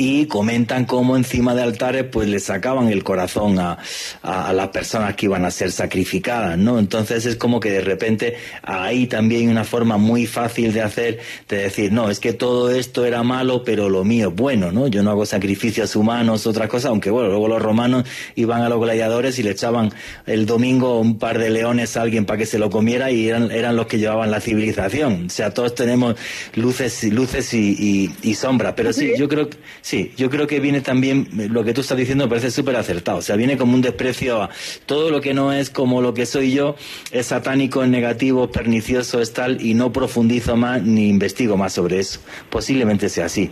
Speaker 3: y comentan cómo encima de altares pues le sacaban el corazón a, a, las personas que iban a ser sacrificadas, ¿no? Entonces es como que de repente ahí también hay una forma muy fácil de hacer, de decir, no, es que todo esto era malo, pero lo mío es bueno, ¿no? Yo no hago sacrificios humanos, otra cosa, aunque bueno, luego los romanos iban a los gladiadores y le echaban el domingo un par de leones a alguien para que se lo comiera y eran, eran los que llevaban la civilización. O sea, todos tenemos luces, luces y, y, y sombras, pero sí, yo creo que Sí, yo creo que viene también, lo que tú estás diciendo me parece súper acertado. O sea, viene como un desprecio a todo lo que no es como lo que soy yo, es satánico, es negativo, pernicioso, es tal, y no profundizo más ni investigo más sobre eso. Posiblemente sea así.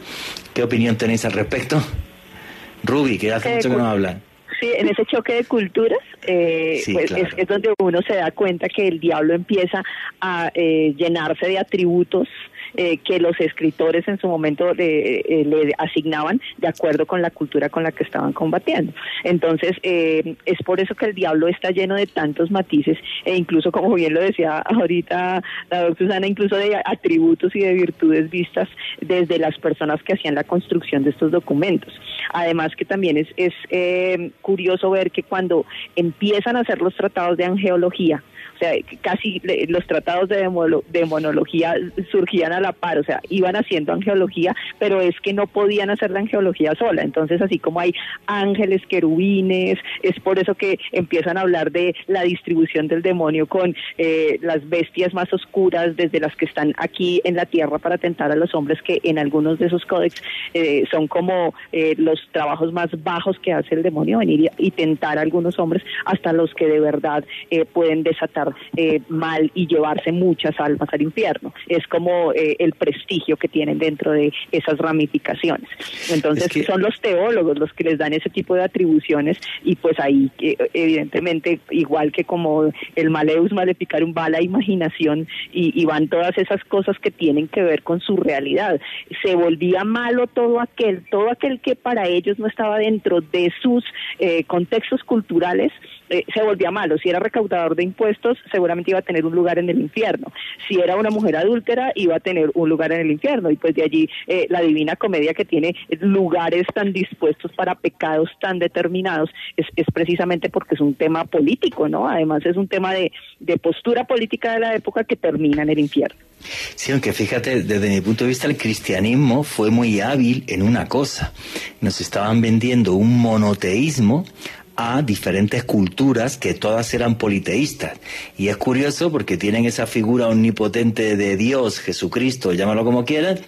Speaker 3: ¿Qué opinión tenéis al respecto? Ruby, que hace mucho que no habla.
Speaker 6: Sí, en ese choque de culturas eh, pues es, donde uno se da cuenta que el diablo empieza a eh, llenarse de atributos eh, que los escritores en su momento le, eh, le, asignaban de acuerdo con la cultura con la que estaban combatiendo. Entonces, eh, es por eso que el diablo está lleno de tantos matices e incluso, como bien lo decía ahorita la doctora Susana, incluso de atributos y de virtudes vistas desde las personas que hacían la construcción de estos documentos. Además que también es, es curioso ver que cuando empiezan a hacer los tratados de angeología, o sea, casi los tratados de demonología surgían a la par, o sea, iban haciendo angeología, pero es que no podían hacer la angeología sola. Entonces, así como hay ángeles, querubines, es por eso que empiezan a hablar de la distribución del demonio con eh, las bestias más oscuras, desde las que están aquí en la tierra para tentar a los hombres, que en algunos de esos códex eh, son como eh, los trabajos más bajos que hace el demonio, venir y, tentar a algunos hombres, hasta los que de verdad pueden desatar mal y llevarse muchas almas al infierno. Es como el prestigio que tienen dentro de esas ramificaciones. Entonces, son los teólogos los que les dan ese tipo de atribuciones y pues ahí, evidentemente, igual que como el Maleus Maleficarum va la imaginación y, van todas esas cosas que tienen que ver con su realidad. Se volvía malo todo aquel, todo aquel que para ellos no estaba dentro de sus eh, contextos culturales, eh, se volvía malo. Si era recaudador de impuestos, seguramente iba a tener un lugar en el infierno. Si era una mujer adúltera, iba a tener un lugar en el infierno. Y pues de allí eh, la divina comedia que tiene lugares tan dispuestos para pecados tan determinados es, es, precisamente porque es un tema político, ¿no? Además es un tema de, de postura política de la época que termina en el infierno.
Speaker 3: Sí, aunque fíjate, desde mi punto de vista el cristianismo fue muy hábil en una cosa. Nos estaban vendiendo un monoteísmo a diferentes culturas que todas eran politeístas. Y es curioso porque tienen esa figura omnipotente de Dios, Jesucristo, llámalo como quieras,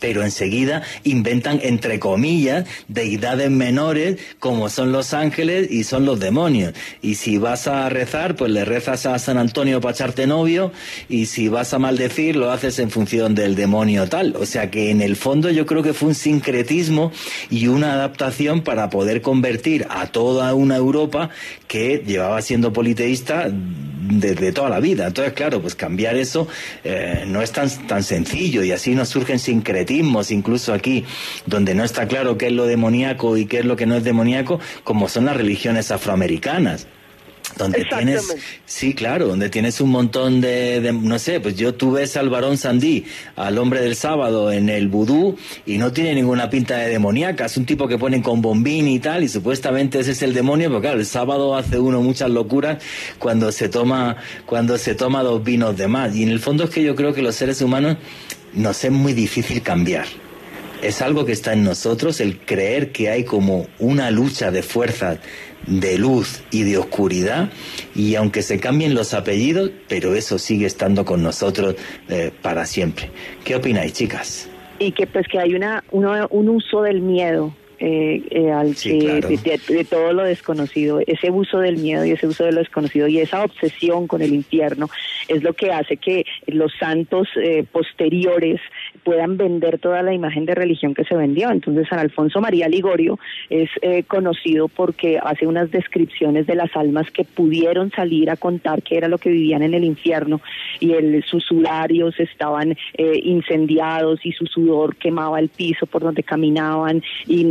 Speaker 3: pero enseguida inventan, entre comillas, deidades menores como son los ángeles y son los demonios. Y si vas a rezar, pues le rezas a San Antonio para echarte novio, y si vas a maldecir, lo haces en función del demonio tal. O sea que en el fondo yo creo que fue un sincretismo y una adaptación para poder convertir a toda una Europa que llevaba siendo politeísta desde toda la vida. Entonces, claro, pues cambiar eso eh, no es tan, tan sencillo y así nos surgen sincretismos, incluso aquí, donde no está claro qué es lo demoníaco y qué es lo que no es demoníaco, como son las religiones afroamericanas donde tienes sí claro donde tienes un montón de, no sé pues yo tuve al varón Sandí al hombre del sábado en el vudú y no tiene ninguna pinta de demoníaca. Es un tipo que ponen con bombín y tal y supuestamente ese es el demonio pero claro el sábado hace uno muchas locuras cuando se toma cuando se toma dos vinos de más. Y en el fondo es que yo creo que los seres humanos nos es muy difícil cambiar es algo que está en nosotros el creer que hay como una lucha de fuerzas de luz y de oscuridad y aunque se cambien los apellidos, pero eso sigue estando con nosotros eh, para siempre. ¿Qué opináis, chicas?
Speaker 6: Y que pues que hay una, un uso del miedo eh, eh, al que de, todo lo desconocido, ese uso del miedo y ese uso de lo desconocido y esa obsesión con el infierno es lo que hace que los santos eh, posteriores puedan vender toda la imagen de religión que se vendió. Entonces San Alfonso María Ligorio es conocido porque hace unas descripciones de las almas que pudieron salir a contar qué era lo que vivían en el infierno y el, sus sudarios estaban incendiados y su sudor quemaba el piso por donde caminaban y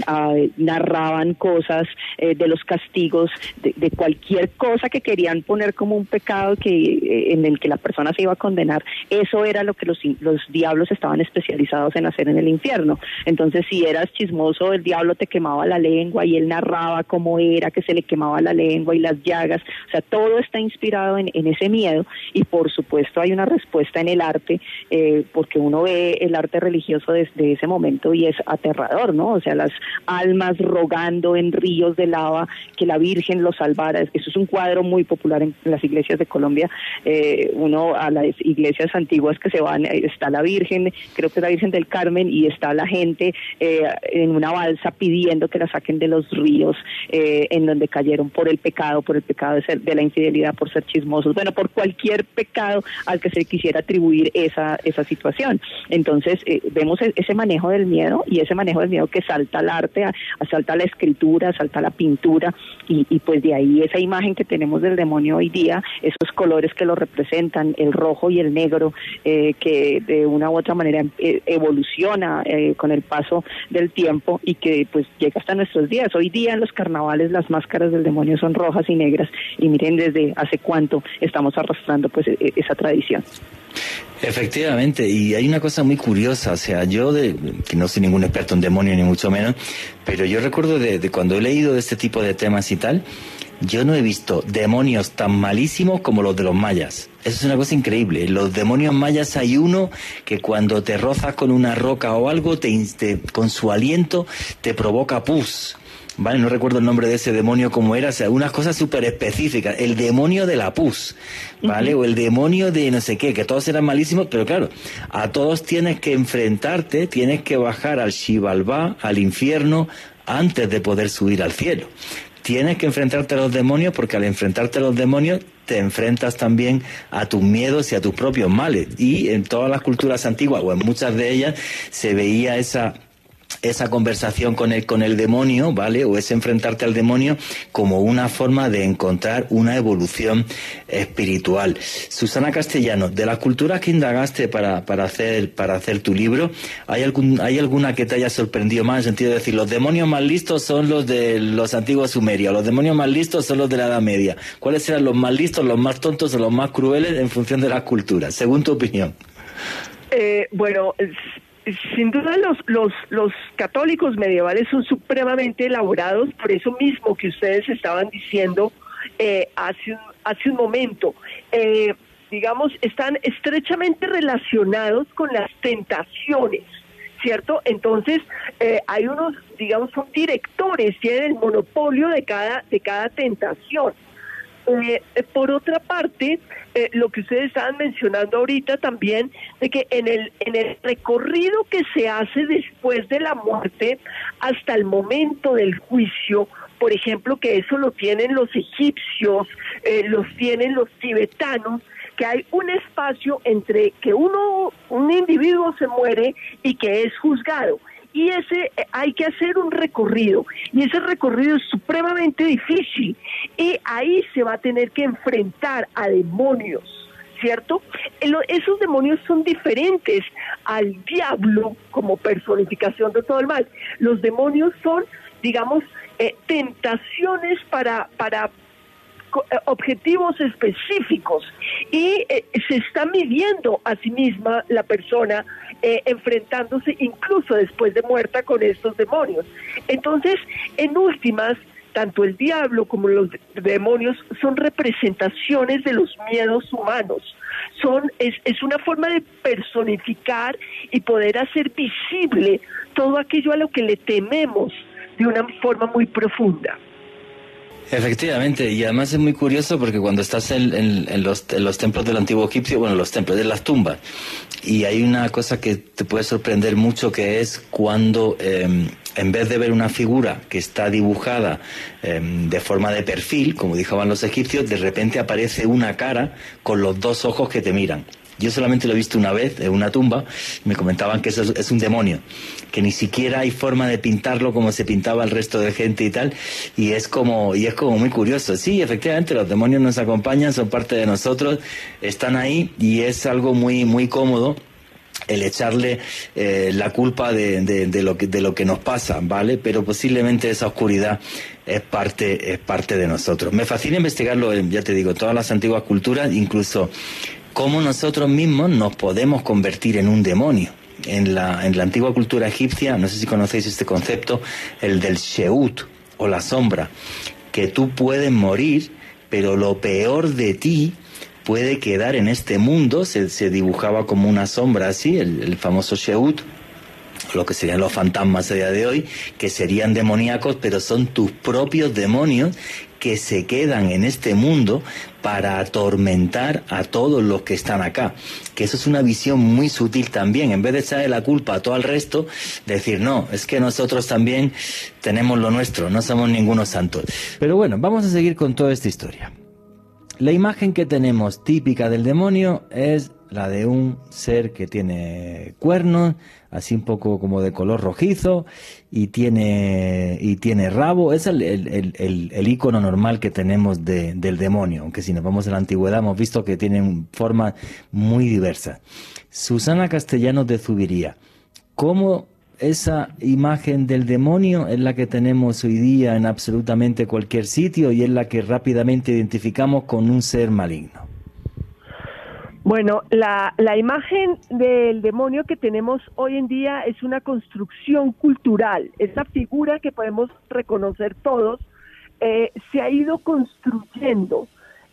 Speaker 6: narraban cosas eh, de los castigos, de, cualquier cosa que querían poner como un pecado que eh, en el que la persona se iba a condenar. Eso era lo que los, los diablos estaban especializados en hacer en el infierno. Entonces, si eras chismoso, el diablo te quemaba la lengua y él narraba cómo era que se le quemaba la lengua y las llagas. O sea, todo está inspirado en, ese miedo y por supuesto hay una respuesta en el arte, eh, porque uno ve el arte religioso desde ese momento y es aterrador, ¿no? O sea, las almas rogando en ríos de lava que la Virgen los salvara. Eso es un cuadro muy popular en las iglesias de Colombia. Eh, uno a las iglesias antiguas que se van, eh, está la Virgen, creo que es la Virgen del Carmen, y está la gente eh, en una balsa pidiendo que la saquen de los ríos en donde cayeron por el pecado, por el pecado de, ser, de la infidelidad, por ser chismosos, bueno, por cualquier pecado al que se quisiera atribuir esa, esa situación. Entonces, vemos e-, ese manejo del miedo y ese manejo del miedo que salta al arte asalta la escritura, asalta la pintura y, pues de ahí esa imagen que tenemos del demonio hoy día, esos colores que lo representan, el rojo y el negro, eh, que de una u otra manera eh, evoluciona eh, con el paso del tiempo y que pues llega hasta nuestros días. Hoy día en los carnavales las máscaras del demonio son rojas y negras y miren desde hace cuánto estamos arrastrando pues e, e, esa tradición.
Speaker 3: Efectivamente, y hay una cosa muy curiosa, o sea, yo, de, que no soy ningún experto en demonios ni mucho menos, pero yo recuerdo de, cuando he leído de este tipo de temas y tal, yo no he visto demonios tan malísimos como los de los mayas. Eso es una cosa increíble. Los demonios mayas hay uno que cuando te rozas con una roca o algo, te, con su aliento te provoca pus. ¿Vale? No recuerdo el nombre de ese demonio como era, o sea, unas cosas súper específicas. El demonio de la pus, ¿vale? O el demonio de no sé qué, que todos eran malísimos, pero claro, a todos tienes que enfrentarte, tienes que bajar al Shivalba, al infierno, antes de poder subir al cielo. Tienes que enfrentarte a los demonios porque al enfrentarte a los demonios te enfrentas también a tus miedos y a tus propios males. Y en todas las culturas antiguas, o en muchas de ellas, se veía esa esa conversación con el, con el demonio, ¿vale? O ese enfrentarte al demonio como una forma de encontrar una evolución espiritual. Susana Castellano, de las culturas que indagaste para, para, hacer, para hacer tu libro, ¿hay, algún, ¿hay alguna que te haya sorprendido más en el sentido de decir, los demonios más listos son los de los antiguos sumerios, los demonios más listos son los de la Edad Media? ¿Cuáles eran los más listos, los más tontos o los más crueles en función de las culturas, según tu opinión?
Speaker 5: Eh, bueno, sin duda los, los, los católicos medievales son supremamente elaborados, por eso mismo que ustedes estaban diciendo eh, hace, hace un momento. Eh, digamos, están estrechamente relacionados con las tentaciones, ¿cierto? Entonces, eh, hay unos, digamos, son directores, tienen el monopolio de cada, de cada tentación. Eh, por otra parte, eh, lo que ustedes estaban mencionando ahorita también, de que en el, en el recorrido que se hace después de la muerte hasta el momento del juicio, por ejemplo, que eso lo tienen los egipcios, eh, los tienen los tibetanos, que hay un espacio entre que uno, un individuo se muere y que es juzgado y ese eh, hay que hacer un recorrido y ese recorrido es supremamente difícil y ahí se va a tener que enfrentar a demonios. ¿Cierto? Esos demonios son diferentes al diablo como personificación de todo el mal. Los demonios son, digamos, eh, tentaciones para, para eh, objetivos específicos y se está midiendo a sí misma la persona eh, enfrentándose incluso después de muerta con estos demonios. Entonces, en últimas, tanto el diablo como los demonios son representaciones de los miedos humanos. Son, es, es una forma de personificar y poder hacer visible todo aquello a lo que le tememos de una forma muy profunda.
Speaker 3: Efectivamente, y además es muy curioso porque cuando estás en, los, templos del antiguo egipcio, bueno, los templos de las tumbas, y hay una cosa que te puede sorprender mucho que es cuando em, en vez de ver una figura que está dibujada em, de forma de perfil, como dijeron los egipcios, de repente aparece una cara con los dos ojos que te miran. Yo solamente lo he visto una vez en una tumba, me comentaban que eso es un demonio, que ni siquiera hay forma de pintarlo como se pintaba el resto de gente y tal, y es como, y es como muy curioso. Sí, efectivamente, los demonios nos acompañan, son parte de nosotros, están ahí, y es algo muy, muy cómodo el echarle eh, la culpa de, de, lo que, de lo que nos pasa, ¿vale? Pero posiblemente esa oscuridad es parte, es parte de nosotros. Me fascina investigarlo, ya te digo, todas las antiguas culturas, incluso cómo nosotros mismos nos podemos convertir en un demonio. En la, en la antigua cultura egipcia, no sé si conocéis este concepto, el del Sheut o la sombra, que tú puedes morir, pero lo peor de ti puede quedar en este mundo, se, se dibujaba como una sombra así, el, el famoso Sheut, lo que serían los fantasmas a día de hoy, que serían demoníacos, pero son tus propios demonios que se quedan en este mundo para atormentar a todos los que están acá. Que eso es una visión muy sutil también. En vez de echarle la culpa a todo el resto, decir, no, es que nosotros también tenemos lo nuestro, no somos ningunos santos. Pero bueno, vamos a seguir con toda esta historia. La imagen que tenemos típica del demonio es la de un ser que tiene cuernos, así un poco como de color rojizo, y tiene, y tiene rabo. Es el, el, icono normal que tenemos del demonio, aunque si nos vamos a la antigüedad hemos visto que tienen formas muy diversas. Susana Castellanos de Zubiría, ¿cómo esa imagen del demonio es la que tenemos hoy día en absolutamente cualquier sitio y es la que rápidamente identificamos con un ser maligno.
Speaker 5: Bueno, la, imagen del demonio que tenemos hoy en día es una construcción cultural, esa figura que podemos reconocer todos eh, se ha ido construyendo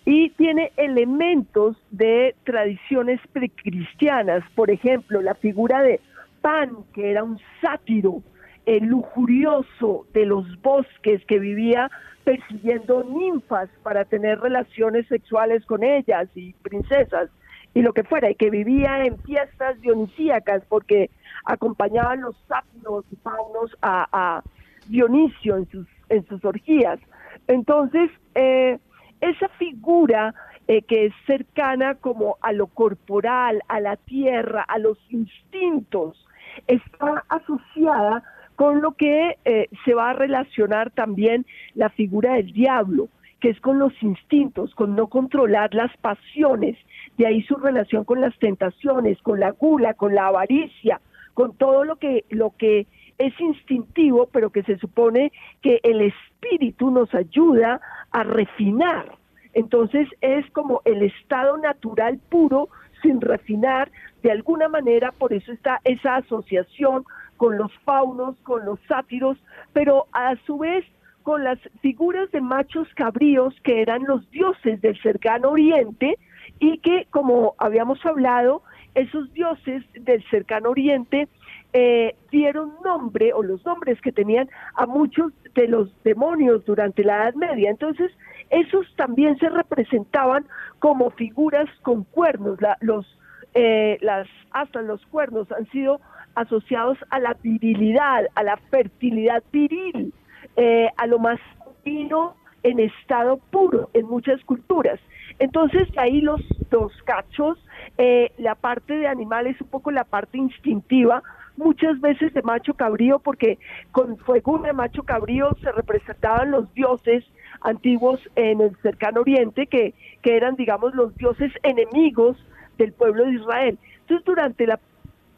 Speaker 5: y tiene elementos de tradiciones precristianas. Por ejemplo, la figura de Pan, que era un sátiro el lujurioso de los bosques que vivía persiguiendo ninfas para tener relaciones sexuales con ellas y princesas y lo que fuera, y que vivía en fiestas dionisíacas porque acompañaban los sátiros y faunos a, Dionisio en sus, en sus orgías. Entonces, eh, esa figura eh, que es cercana como a lo corporal, a la tierra, a los instintos, está asociada con lo que eh, se va a relacionar también la figura del diablo, que es con los instintos, con no controlar las pasiones, de ahí su relación con las tentaciones, con la gula, con la avaricia, con todo lo que, lo que es instintivo, pero que se supone que el espíritu nos ayuda a refinar. Entonces es como el estado natural puro sin refinar, de alguna manera, por eso está esa asociación con los faunos, con los sátiros, pero a su vez con las figuras de machos cabríos que eran los dioses del cercano oriente y que, como habíamos hablado, esos dioses del cercano oriente eh, dieron nombre o los nombres que tenían a muchos de los demonios durante la Edad Media. Entonces, esos también se representaban como figuras con cuernos. los, eh, las, hasta los cuernos han sido asociados a la virilidad, a la fertilidad viril, eh, a lo masculino en estado puro en muchas culturas. Entonces ahí los dos cachos, eh, la parte de animales, un poco la parte instintiva, muchas veces de macho cabrío, porque con fuego de macho cabrío se representaban los dioses antiguos en el cercano oriente, que, que eran, digamos, los dioses enemigos del pueblo de Israel. Entonces, durante la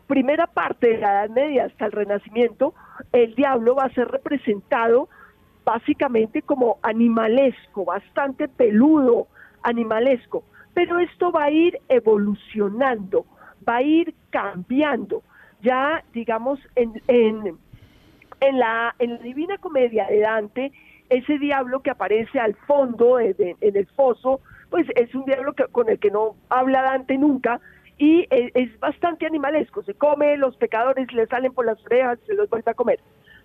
Speaker 5: primera parte de la Edad Media hasta el Renacimiento, el diablo va a ser representado básicamente como animalesco, bastante peludo, animalesco. Pero esto va a ir evolucionando, va a ir cambiando. Ya, digamos, en, la, en la Divina Comedia de Dante, ese diablo que aparece al fondo, en, el foso, pues es un diablo con el que no habla Dante nunca, y es, bastante animalesco, se come, los pecadores le salen por las orejas, se los vuelve a comer.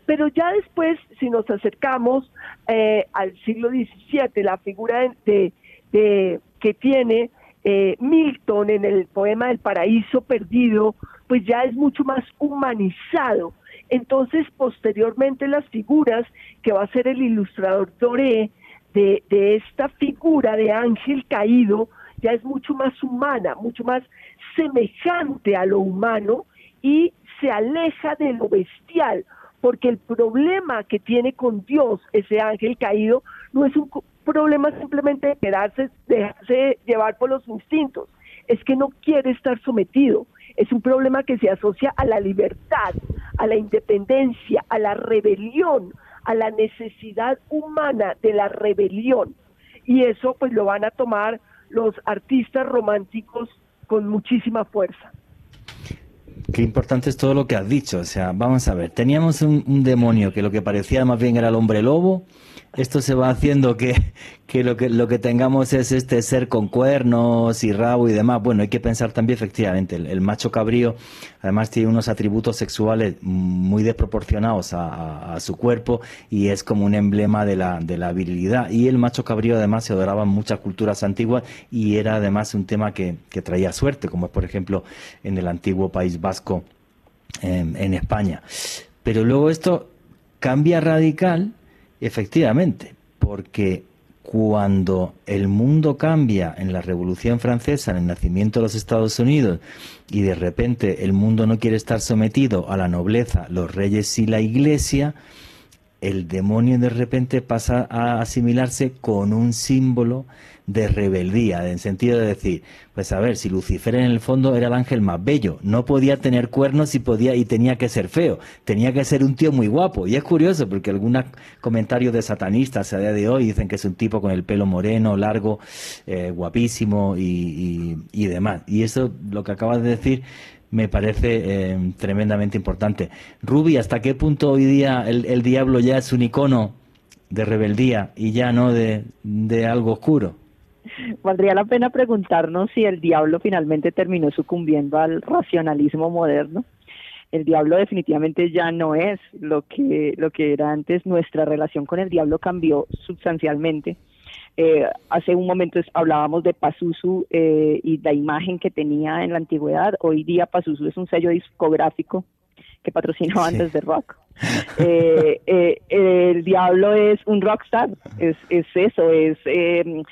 Speaker 5: Pero ya después, si nos acercamos eh, al siglo XVII, la figura de, que tiene eh, Milton en el poema del paraíso perdido, pues ya es mucho más humanizado. Entonces, posteriormente las figuras que va a ser el ilustrador Doré de esta figura de ángel caído, ya es mucho más humana, mucho más semejante a lo humano y se aleja de lo bestial, porque el problema que tiene con Dios ese ángel caído no es un problema simplemente de quedarse, dejarse llevar por los instintos, es que no quiere estar sometido, es un problema que se asocia a la libertad, a la independencia, a la rebelión, a la necesidad humana de la rebelión. Y eso pues lo van a tomar los artistas románticos con muchísima fuerza.
Speaker 3: Qué importante es todo lo que has dicho. O sea, vamos a ver, teníamos un, demonio que lo que parecía más bien era el hombre lobo. Esto se va haciendo que, que lo que lo que tengamos es este ser con cuernos y rabo y demás. Bueno, hay que pensar también efectivamente, el, macho cabrío además tiene unos atributos sexuales muy desproporcionados a, su cuerpo y es como un emblema de la, de la virilidad. Y el macho cabrío además se adoraba en muchas culturas antiguas y era además un tema que, que traía suerte, como es por ejemplo en el antiguo País Vasco en, en España. Pero luego esto cambia radical, efectivamente, porque cuando el mundo cambia en la Revolución Francesa, en el nacimiento de los Estados Unidos, y de repente el mundo no quiere estar sometido a la nobleza, los reyes y la iglesia, el demonio de repente pasa a asimilarse con un símbolo de rebeldía, en sentido de decir, pues a ver, si Lucifer en el fondo era el ángel más bello, no podía tener cuernos y podía y tenía que ser feo, tenía que ser un tío muy guapo. Y es curioso porque algunos comentarios de satanistas a día de hoy dicen que es un tipo con el pelo moreno, largo, eh, guapísimo y, y, demás. Y eso, lo que acabas de decir, me parece eh, tremendamente importante. Ruby, ¿hasta qué punto hoy día el, el diablo ya es un icono de rebeldía y ya no de, de algo oscuro.
Speaker 6: Valdría la pena preguntarnos si el diablo finalmente terminó sucumbiendo al racionalismo moderno. El diablo definitivamente ya no es lo que, lo que era antes. Nuestra relación con el diablo cambió sustancialmente. Eh, hace un momento hablábamos de Pazuzu eh, y la imagen que tenía en la antigüedad. Hoy día Pazuzu es un sello discográfico que patrocinó antes de rock. Eh, eh, el diablo es un rockstar, es, es eso, es eh,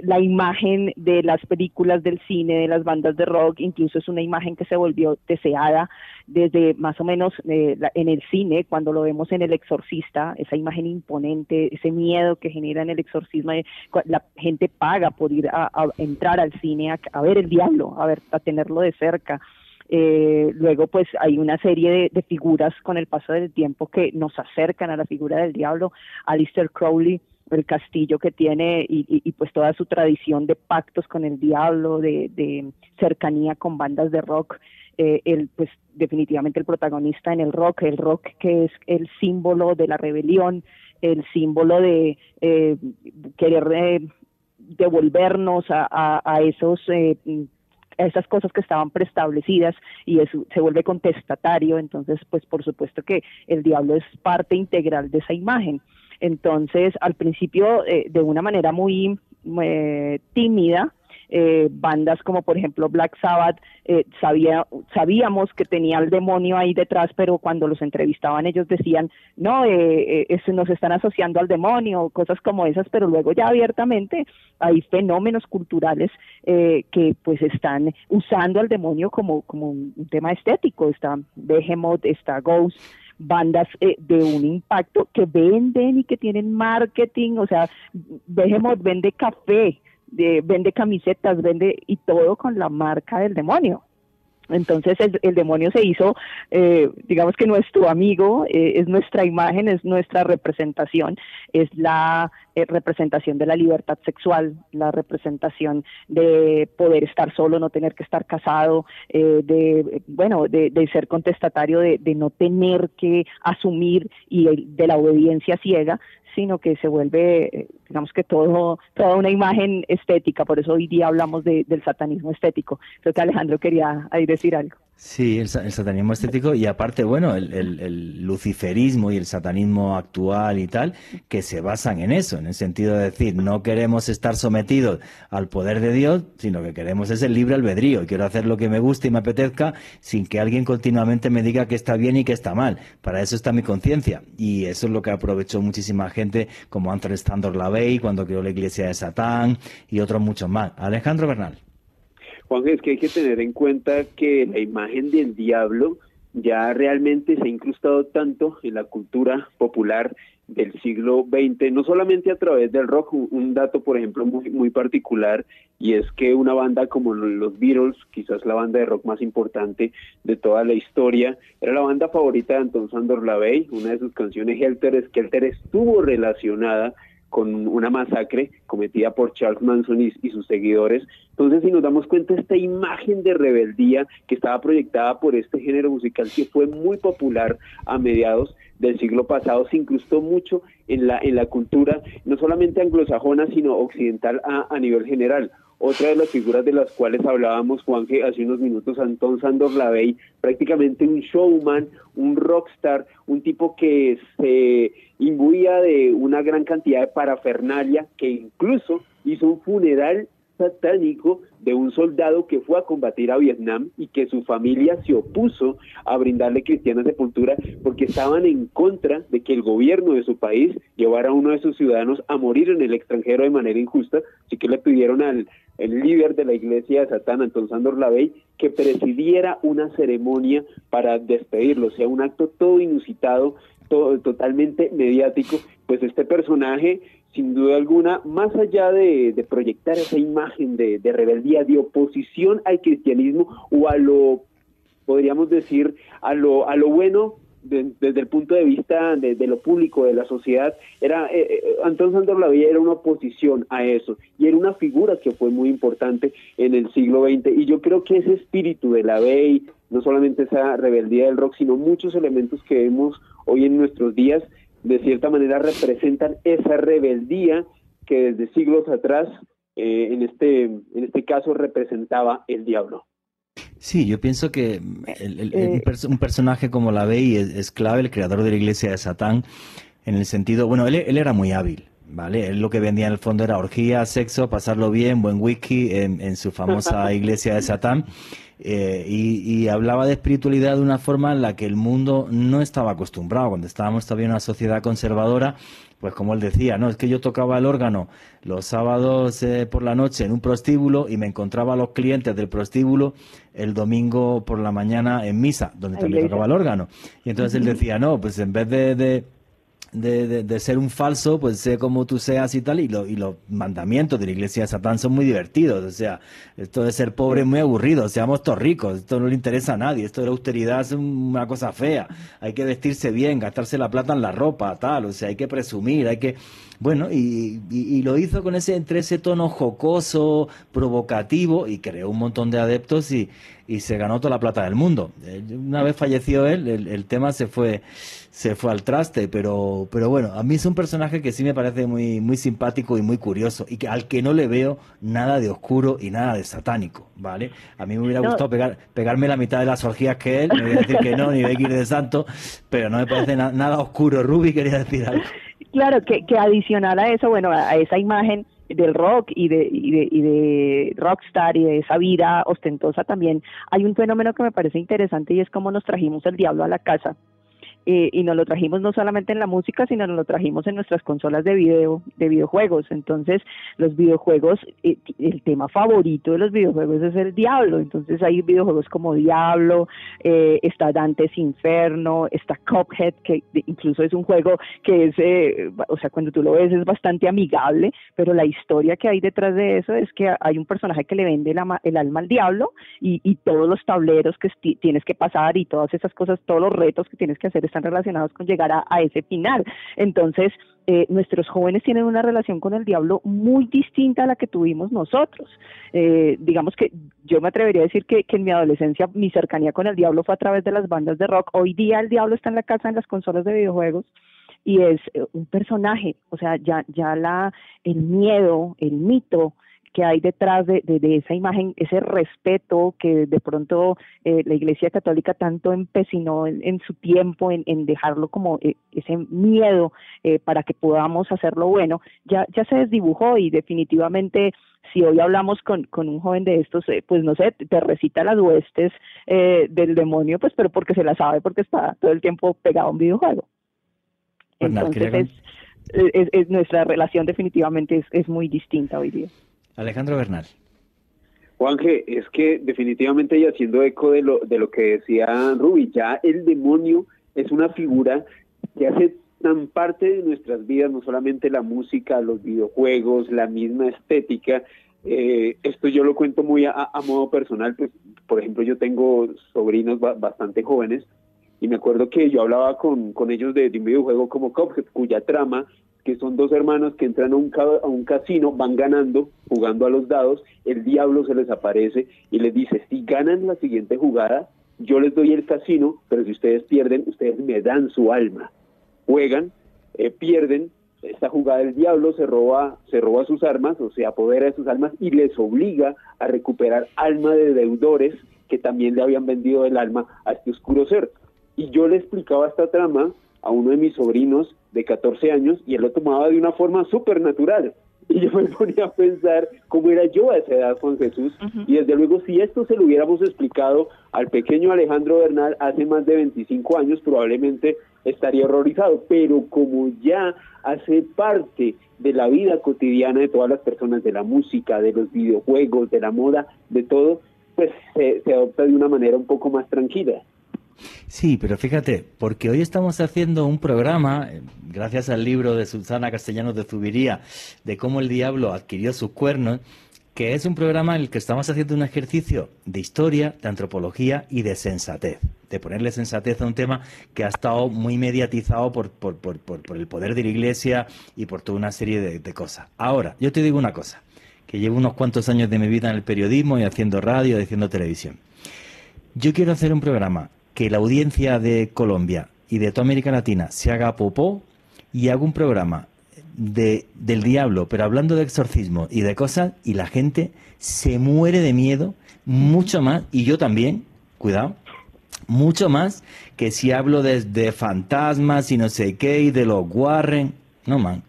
Speaker 6: la imagen de las películas del cine, de las bandas de rock, incluso es una imagen que se volvió deseada desde más o menos eh, en el cine, cuando lo vemos en El Exorcista, esa imagen imponente, ese miedo que genera en el exorcismo, eh, la gente paga por ir a, entrar al cine a, ver el diablo, a, ver, a tenerlo de cerca. Eh, luego, pues hay una serie de, figuras con el paso del tiempo que nos acercan a la figura del diablo. Alistair Crowley el castillo que tiene y, pues toda su tradición de pactos con el diablo, de, cercanía con bandas de rock, eh, el, pues definitivamente el protagonista en el rock, el rock que es el símbolo de la rebelión, el símbolo de eh, querer eh, devolvernos a, a, esos eh, a esas cosas que estaban preestablecidas y eso se vuelve contestatario, entonces pues por supuesto que el diablo es parte integral de esa imagen. Entonces, al principio, eh, de una manera muy eh, tímida, eh, bandas como por ejemplo Black Sabbath, sabía, sabíamos que tenía el demonio ahí detrás, pero cuando los entrevistaban ellos decían, no, eh, nos están asociando al demonio, cosas como esas, pero luego ya abiertamente hay fenómenos culturales que pues están usando al demonio como, como un tema estético, está Behemoth, está Ghost, bandas eh, de un impacto que venden y que tienen marketing, o sea, Behemoth vende café, vende camisetas, vende y todo con la marca del demonio. Entonces el, demonio se hizo, eh, digamos que nuestro amigo, eh, es nuestra imagen, es nuestra representación, es la eh, representación de la libertad sexual, la representación de poder estar solo, no tener que estar casado, de, bueno, de, ser contestatario, de, no tener que asumir y de la obediencia ciega, sino que se vuelve, digamos que todo, toda una imagen estética, por eso hoy día hablamos de, del satanismo estético. Que Alejandro quería decir algo.
Speaker 3: Sí, el, satanismo estético y aparte, bueno, el, luciferismo y el satanismo actual y tal, que se basan en eso, en el sentido de decir, no queremos estar sometidos al poder de Dios, sino que queremos ese libre albedrío. Quiero hacer lo que me guste y me apetezca sin que alguien continuamente me diga que está bien y que está mal. Para eso está mi conciencia. Y eso es lo que aprovechó muchísima gente, como Anthony Standor Lavey, cuando creó la iglesia de Satán y otros muchos más. Alejandro Bernal.
Speaker 4: Juan, es que hay que tener en cuenta que la imagen del diablo ya realmente se ha incrustado tanto en la cultura popular del siglo XX, no solamente a través del rock, un dato por ejemplo muy, muy particular y es que una banda como los Beatles, quizás la banda de rock más importante de toda la historia, era la banda favorita de Anton Sandor Lavey, una de sus canciones Helter Skelter estuvo relacionada con una masacre cometida por Charles Manson y, sus seguidores. Entonces, si nos damos cuenta, esta imagen de rebeldía que estaba proyectada por este género musical que fue muy popular a mediados del siglo pasado se incrustó mucho en la, en la cultura, no solamente anglosajona, sino occidental a, a nivel general. Otra de las figuras de las cuales hablábamos, Juanje, hace unos minutos, Antón Sandor Lavey, prácticamente un showman, un rockstar, un tipo que se imbuía de una gran cantidad de parafernalia, que incluso hizo un funeral satánico de un soldado que fue a combatir a Vietnam y que su familia se opuso a brindarle cristiana sepultura porque estaban en contra de que el gobierno de su país llevara a uno de sus ciudadanos a morir en el extranjero de manera injusta, así que le pidieron al el líder de la iglesia de Satán, Anton Sandor Lavey, que presidiera una ceremonia para despedirlo, o sea, un acto todo inusitado, todo, totalmente mediático, pues este personaje sin duda alguna, más allá de, proyectar esa imagen de, rebeldía, de oposición al cristianismo o a lo, podríamos decir, a lo, a lo bueno desde el punto de vista de, lo público, de la sociedad, era eh, eh Antón Sandor Lavilla era una oposición a eso y era una figura que fue muy importante en el siglo XX y yo creo que ese espíritu de la BEI, no solamente esa rebeldía del rock, sino muchos elementos que vemos hoy en nuestros días de cierta manera representan esa rebeldía que desde siglos atrás, eh, en, este, en este caso, representaba el diablo.
Speaker 3: Sí, yo pienso que eh, un, personaje como la Bey es, clave, el creador de la iglesia de Satán, en el sentido, bueno, él, era muy hábil, ¿vale? Él lo que vendía en el fondo era orgía, sexo, pasarlo bien, buen whisky en, en su famosa iglesia de Satán. Eh, y, hablaba de espiritualidad de una forma en la que el mundo no estaba acostumbrado. Cuando estábamos todavía en una sociedad conservadora, pues como él decía, no, es que yo tocaba el órgano los sábados eh, por la noche en un prostíbulo y me encontraba a los clientes del prostíbulo el domingo por la mañana en misa, donde también tocaba el órgano. Y entonces él decía, no, pues en vez de de, de, ser un falso, pues sé como tú seas y tal, y, lo, y los mandamientos de la iglesia de Satán son muy divertidos, o sea, esto de ser pobre es muy aburrido, seamos todos ricos, esto no le interesa a nadie, esto de la austeridad es una cosa fea, hay que vestirse bien, gastarse la plata en la ropa, tal, o sea, hay que presumir, hay que... Bueno, y, y, lo hizo con ese, entre ese tono jocoso, provocativo, y creó un montón de adeptos y, y se ganó toda la plata del mundo. Eh, una vez falleció él, el, el tema se fue se fue al traste, pero, pero bueno, a mí es un personaje que sí me parece muy, muy simpático y muy curioso, y que al que no le veo nada de oscuro y nada de satánico, ¿vale? A mí me hubiera gustado pegar, pegarme la mitad de las orgías que él, me voy a decir que no, ni de ir de santo, pero no me parece nada oscuro. Ruby quería decir algo.
Speaker 6: Claro, que, que adicional a eso, bueno, a esa imagen del rock y de, y de, y de rockstar y de esa vida ostentosa también, hay un fenómeno que me parece interesante y es cómo nos trajimos el diablo a la casa eh, y nos lo trajimos no solamente en la música, sino nos lo trajimos en nuestras consolas de video, de videojuegos. Entonces, los videojuegos, eh, el tema favorito de los videojuegos es el diablo. Entonces, hay videojuegos como Diablo, eh, está Dante's Inferno, está Cuphead, que incluso es un juego que es, o sea, cuando tú lo ves es bastante amigable, pero la historia que hay detrás de eso es que hay un personaje que le vende el, alma al diablo y, y todos los tableros que tienes que pasar y todas esas cosas, todos los retos que tienes que hacer están relacionados con llegar a, ese final. Entonces, eh, nuestros jóvenes tienen una relación con el diablo muy distinta a la que tuvimos nosotros. Eh, digamos que yo me atrevería a decir que, que, en mi adolescencia mi cercanía con el diablo fue a través de las bandas de rock. Hoy día el diablo está en la casa, en las consolas de videojuegos y es eh, un personaje, o sea, ya, ya la, el miedo, el mito, que hay detrás de, de, esa imagen, ese respeto que de pronto eh, la Iglesia Católica tanto empecinó en, su tiempo en, dejarlo como eh, ese miedo eh, para que podamos hacerlo bueno, ya, ya se desdibujó y definitivamente si hoy hablamos con, con un joven de estos, pues no sé, te recita las huestes del demonio, pues pero porque se la sabe, porque está todo el tiempo pegado a un videojuego. Pues Entonces es, nuestra relación definitivamente es, es muy distinta hoy día.
Speaker 3: Alejandro Bernal.
Speaker 4: Juanje, es que definitivamente y haciendo eco de lo, de lo que decía Ruby, ya el demonio es una figura que hace tan parte de nuestras vidas, no solamente la música, los videojuegos, la misma estética. Eh, esto yo lo cuento muy a, modo personal, pues por ejemplo yo tengo sobrinos bastante jóvenes y me acuerdo que yo hablaba con, con ellos de, de un videojuego como Cuphead, cuya trama que son dos hermanos que entran a un, a un casino, van ganando, jugando a los dados, el diablo se les aparece y les dice, si ganan la siguiente jugada, yo les doy el casino, pero si ustedes pierden, ustedes me dan su alma. Juegan, eh, pierden, esta jugada del diablo se roba, se roba sus armas, o se apodera de sus almas y les obliga a recuperar alma de deudores que también le habían vendido el alma a este oscuro ser. Y yo le explicaba esta trama a uno de mis sobrinos de 14 años y él lo tomaba de una forma súper natural. Y yo me ponía a pensar cómo era yo a esa edad Juan Jesús. Y desde luego, si esto se lo hubiéramos explicado al pequeño Alejandro Bernal hace más de 25 años, probablemente estaría horrorizado. Pero como ya hace parte de la vida cotidiana de todas las personas, de la música, de los videojuegos, de la moda, de todo, pues se, se adopta de una manera un poco más tranquila.
Speaker 3: Sí, pero fíjate, porque hoy estamos haciendo un programa, eh, gracias al libro de Susana Castellanos de Zubiría, de cómo el diablo adquirió sus cuernos, que es un programa en el que estamos haciendo un ejercicio de historia, de antropología y de sensatez, de ponerle sensatez a un tema que ha estado muy mediatizado por, por, el poder de la Iglesia y por toda una serie de, de cosas. Ahora, yo te digo una cosa, que llevo unos cuantos años de mi vida en el periodismo y haciendo radio y haciendo televisión. Yo quiero hacer un programa que la audiencia de Colombia y de toda América Latina se haga popó y hago un programa de, del diablo, pero hablando de exorcismo y de cosas, y la gente se muere de miedo mucho más, y yo también, cuidado, mucho más que si hablo de, fantasmas y no sé qué, y de los Warren. No, man.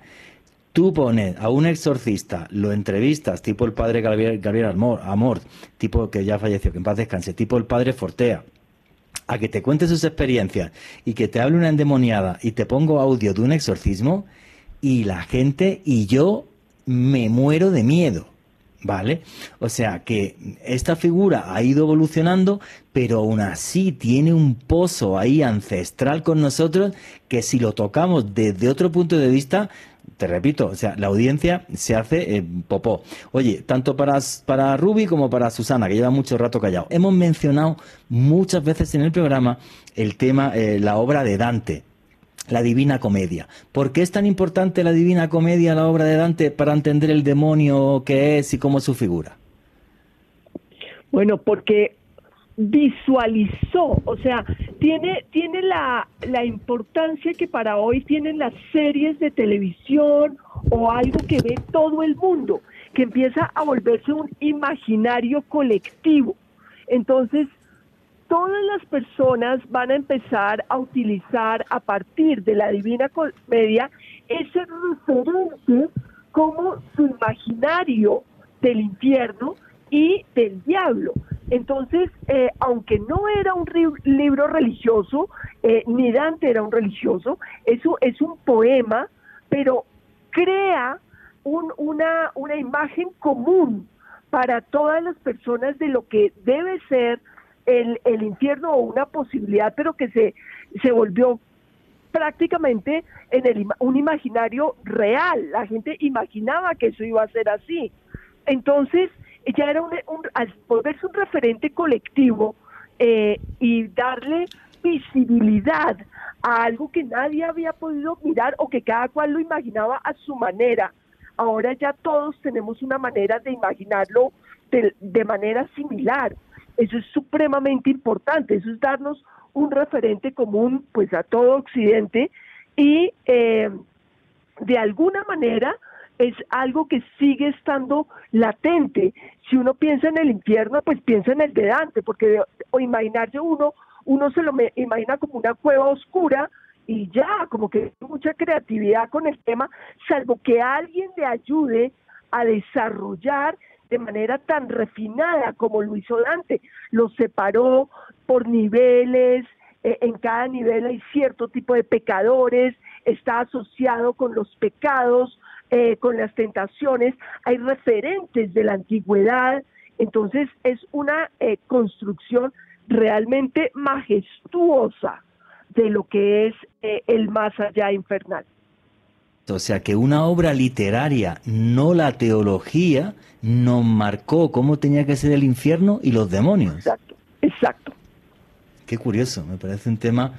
Speaker 3: Tú pones a un exorcista, lo entrevistas, tipo el padre Gabriel, Amor, Amor, tipo que ya falleció, que en paz descanse, tipo el padre Fortea, a que te cuente sus experiencias y que te hable una endemoniada y te pongo audio de un exorcismo y la gente y yo me muero de miedo. ¿Vale? O sea que esta figura ha ido evolucionando, pero aún así tiene un pozo ahí ancestral con nosotros que si lo tocamos desde otro punto de vista, te repito, o sea, la audiencia se hace popó. Oye, tanto para, para Ruby como para Susana, que lleva mucho rato callado. Hemos mencionado muchas veces en el programa el tema, eh, la obra de Dante, la Divina Comedia. ¿Por qué es tan importante la Divina Comedia, la obra de Dante, para entender el demonio que es y cómo es su figura?
Speaker 5: Bueno, porque visualizó, o sea, tiene, tiene la, la importancia que para hoy tienen las series de televisión o algo que ve todo el mundo, que empieza a volverse un imaginario colectivo. Entonces, todas las personas van a empezar a utilizar a partir de la Divina Comedia ese referente como su imaginario del infierno y del diablo. Entonces, eh, aunque no era un libro religioso, eh, ni Dante era un religioso, eso es un poema, pero crea una, una imagen común para todas las personas de lo que debe ser el, el infierno o una posibilidad, pero que se, se volvió prácticamente en el, un imaginario real. La gente imaginaba que eso iba a ser así. Entonces, ya era un, al volverse un referente colectivo eh, y darle visibilidad a algo que nadie había podido mirar o que cada cual lo imaginaba a su manera. Ahora ya todos tenemos una manera de imaginarlo de, manera similar. Eso es supremamente importante, eso es darnos un referente común pues a todo Occidente y eh, de alguna manera es algo que sigue estando latente. Si uno piensa en el infierno, pues piensa en el de Dante, porque o imaginarse uno, uno se lo imagina como una cueva oscura y ya, como que mucha creatividad con el tema, salvo que alguien le ayude a desarrollar de manera tan refinada como lo hizo Dante. Lo separó por niveles, eh, en cada nivel hay cierto tipo de pecadores, está asociado con los pecados, eh, con las tentaciones, hay referentes de la antigüedad, entonces es una eh, construcción realmente majestuosa de lo que es eh, el más allá infernal.
Speaker 3: O sea que una obra literaria, no la teología, nos marcó cómo tenía que ser el infierno y los demonios.
Speaker 5: Exacto, exacto.
Speaker 3: Qué curioso, me parece un tema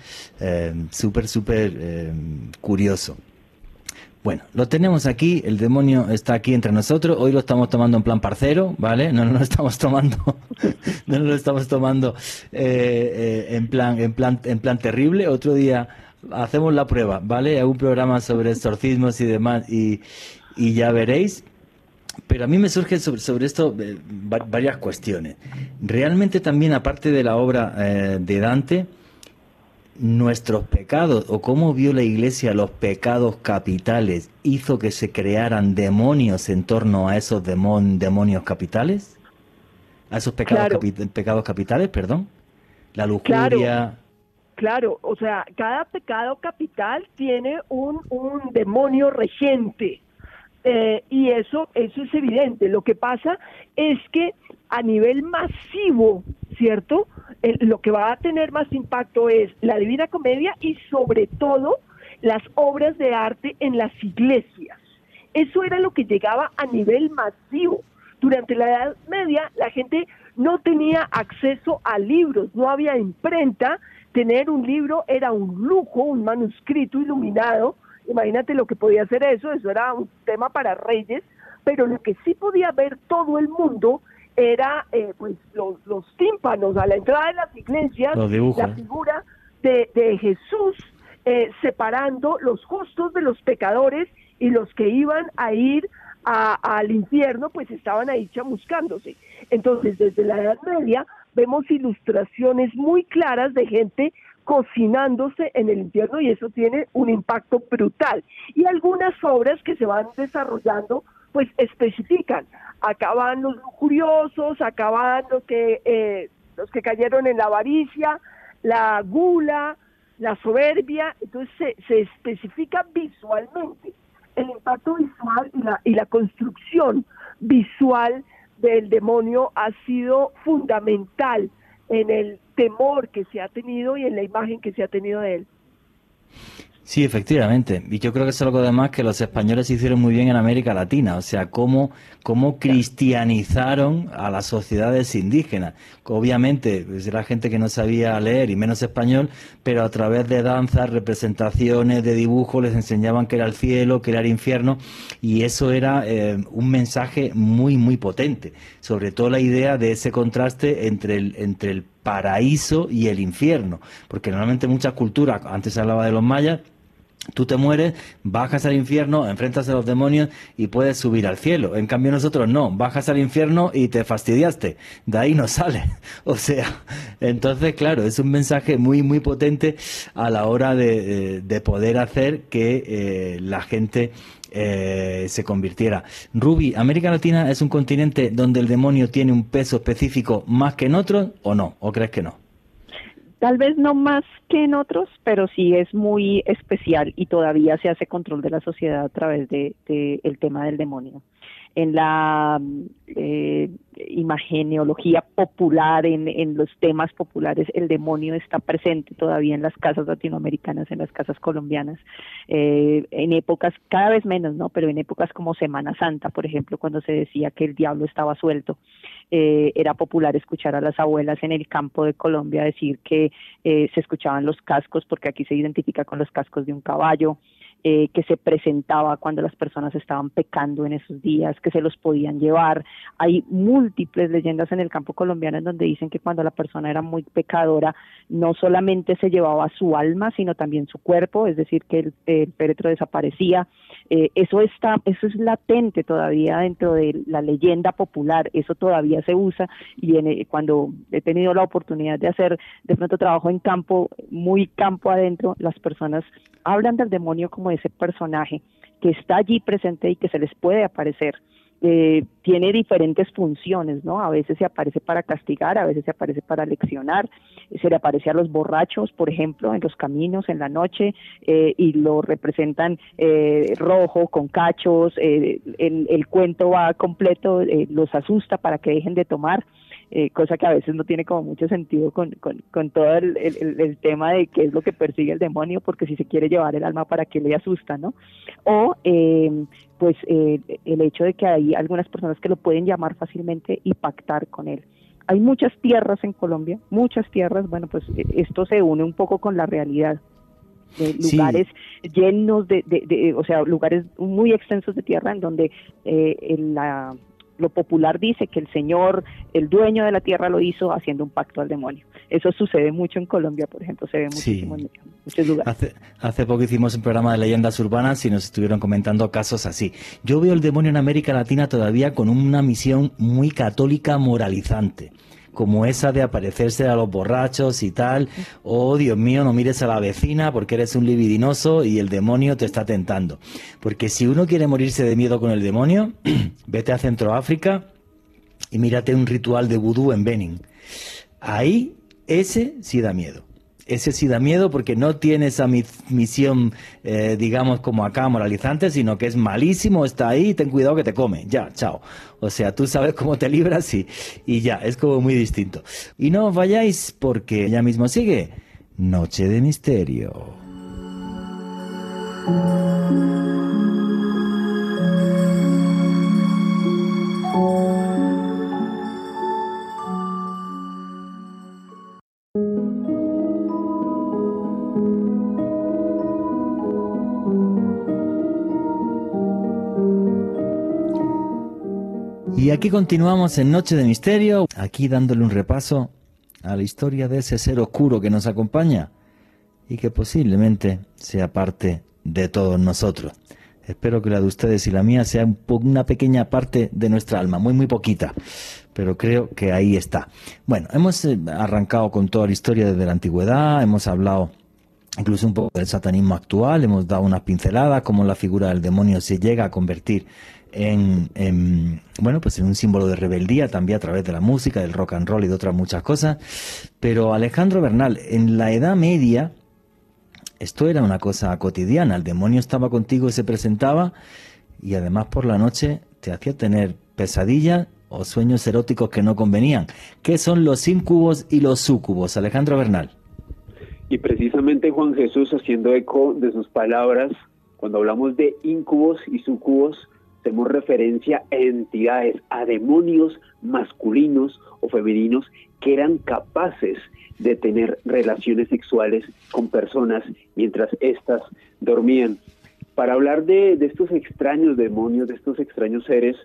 Speaker 3: súper, súper curioso. Bueno, lo tenemos aquí, el demonio está aquí entre nosotros, hoy lo estamos tomando en plan parcero, ¿vale? No, lo estamos tomando, no lo estamos tomando eh, eh, en plan, en plan, en plan terrible. Otro día hacemos la prueba, ¿vale? Hay un programa sobre exorcismos y demás y, ya veréis. Pero a mí me surgen sobre, esto eh, varias cuestiones. Realmente también, aparte de la obra de Dante, nuestros pecados o cómo vio la Iglesia los pecados capitales hizo que se crearan demonios en torno a esos demonios capitales? ¿A esos pecados, pecados capitales, perdón? La lujuria.
Speaker 5: Claro, o sea, cada pecado capital tiene un, un demonio regente. Eh, y eso, eso es evidente. Lo que pasa es que a nivel masivo, ¿cierto? lo que va a tener más impacto es la Divina Comedia y sobre todo las obras de arte en las iglesias. Eso era lo que llegaba a nivel masivo. Durante la Edad Media la gente no tenía acceso a libros, no había imprenta, tener un libro era un lujo, un manuscrito iluminado, imagínate lo que podía hacer eso, eso era un tema para reyes, pero lo que sí podía ver todo el mundo era eh, pues los, tímpanos a la entrada de las iglesias, la figura de, Jesús eh, separando los justos de los pecadores y los que iban a ir al infierno, pues estaban ahí chamuscándose. Entonces, desde la Edad Media vemos ilustraciones muy claras de gente cocinándose en el infierno y eso tiene un impacto brutal. Y algunas obras que se van desarrollando, pues especifican, acaban los curiosos, acaban los que, eh, los que cayeron en la avaricia, la gula, la soberbia, entonces se, se especifica visualmente el impacto visual y la, y la construcción visual del demonio ha sido fundamental en el temor que se ha tenido y en la imagen que se ha tenido de él.
Speaker 3: Sí, efectivamente. Y yo creo que es algo además que los españoles hicieron muy bien en América Latina, o sea, cómo, cómo cristianizaron a las sociedades indígenas. Obviamente, pues, era gente que no sabía leer y menos español, pero a través de danzas, representaciones, de dibujos, les enseñaban que era el cielo, que era el infierno, y eso era eh, un mensaje muy, muy potente. Sobre todo la idea de ese contraste entre el, entre el paraíso y el infierno, porque normalmente muchas culturas, antes se hablaba de los mayas, Tú te mueres, bajas al infierno, enfrentas a los demonios y puedes subir al cielo. En cambio nosotros no, bajas al infierno y te fastidiaste. De ahí no sale. O sea, entonces claro, es un mensaje muy, muy potente a la hora de, eh, poder hacer que eh, la gente eh, se convirtiera. Ruby, ¿América Latina es un continente donde el demonio tiene un peso específico más que en otros o no? ¿O crees que no?
Speaker 6: Tal vez no más que en otros, pero sí es muy especial y todavía se hace control de la sociedad a través de, el tema del demonio. En la eh, imageneología popular, en, los temas populares, el demonio está presente todavía en las casas latinoamericanas, en las casas colombianas, eh, en épocas, cada vez menos, ¿no? Pero en épocas como Semana Santa, por ejemplo, cuando se decía que el diablo estaba suelto, eh, era popular escuchar a las abuelas en el campo de Colombia decir que eh, se escuchaban los cascos, porque aquí se identifica con los cascos de un caballo, eh, que se presentaba cuando las personas estaban pecando en esos días, que se los podían llevar. Hay múltiples leyendas en el campo colombiano en donde dicen que cuando la persona era muy pecadora, no solamente se llevaba su alma, sino también su cuerpo, es decir, que el, péretro desaparecía. Eh, eso está, eso es latente todavía dentro de la leyenda popular, eso todavía se usa y cuando he tenido la oportunidad de hacer de pronto trabajo en campo, muy campo adentro, las personas hablan del demonio como ese personaje que está allí presente y que se les puede aparecer. Eh, tiene diferentes funciones, ¿no? A veces se aparece para castigar, a veces se aparece para leccionar, se le aparece a los borrachos, por ejemplo, en los caminos, en la noche, eh, y lo representan eh, rojo, con cachos, el, el, cuento va completo, los asusta para que dejen de tomar. Eh, cosa que a veces no tiene como mucho sentido con, con, todo el, el, tema de qué es lo que persigue el demonio, porque si se quiere llevar el alma, ¿para qué le asusta, no? O, eh, pues, eh, el hecho de que hay algunas personas que lo pueden llamar fácilmente y pactar con él. Hay muchas tierras en Colombia, muchas tierras, bueno, pues esto se une un poco con la realidad de lugares llenos de, de, de, o sea, lugares muy extensos de tierra en donde eh, la, lo popular dice que el Señor, el dueño de la tierra, lo hizo haciendo un pacto al demonio. Eso sucede mucho en Colombia, por ejemplo, se ve muchísimo en muchos lugares.
Speaker 3: Hace, hace poco hicimos un programa de leyendas urbanas y nos estuvieron comentando casos así. Yo veo el demonio en América Latina todavía con una misión muy católica moralizante como esa de aparecerse a los borrachos y tal, oh Dios mío, no mires a la vecina porque eres un libidinoso y el demonio te está tentando. Porque si uno quiere morirse de miedo con el demonio, vete a Centroáfrica y mírate un ritual de vudú en Benin. Ahí ese sí da miedo ese sí da miedo porque no tiene esa misión, eh, digamos, como acá moralizante, sino que es malísimo, está ahí, ten cuidado que te come, ya, chao. O sea, tú sabes cómo te libras y, y ya, es como muy distinto. Y no os vayáis porque ya mismo sigue Noche de Misterio. Y aquí continuamos en Noche de Misterio, aquí dándole un repaso a la historia de ese ser oscuro que nos acompaña, y que posiblemente sea parte de todos nosotros. Espero que la de ustedes y la mía sea una pequeña parte de nuestra alma, muy, muy poquita, pero creo que ahí está. Bueno, hemos eh, arrancado con toda la historia desde la antigüedad, hemos hablado incluso un poco del satanismo actual, hemos dado una pincelada, cómo la figura del demonio se llega a convertir en, en, bueno pues en un símbolo de rebeldía también a través de la música, del rock and roll y de otras muchas cosas. Pero Alejandro Bernal, en la Edad Media esto era una cosa cotidiana. El demonio estaba contigo y se presentaba y además por la noche te hacía tener pesadillas o sueños eróticos que no convenían. ¿Qué son los incubos y los súcubos, Alejandro Bernal?
Speaker 4: Y precisamente Juan Jesús, haciendo eco de sus palabras, cuando hablamos de incubos y sucubos, hacemos referencia a entidades, a demonios masculinos o femeninos que eran capaces de tener relaciones sexuales con personas mientras éstas dormían. Para hablar de, de estos extraños demonios, de estos extraños seres,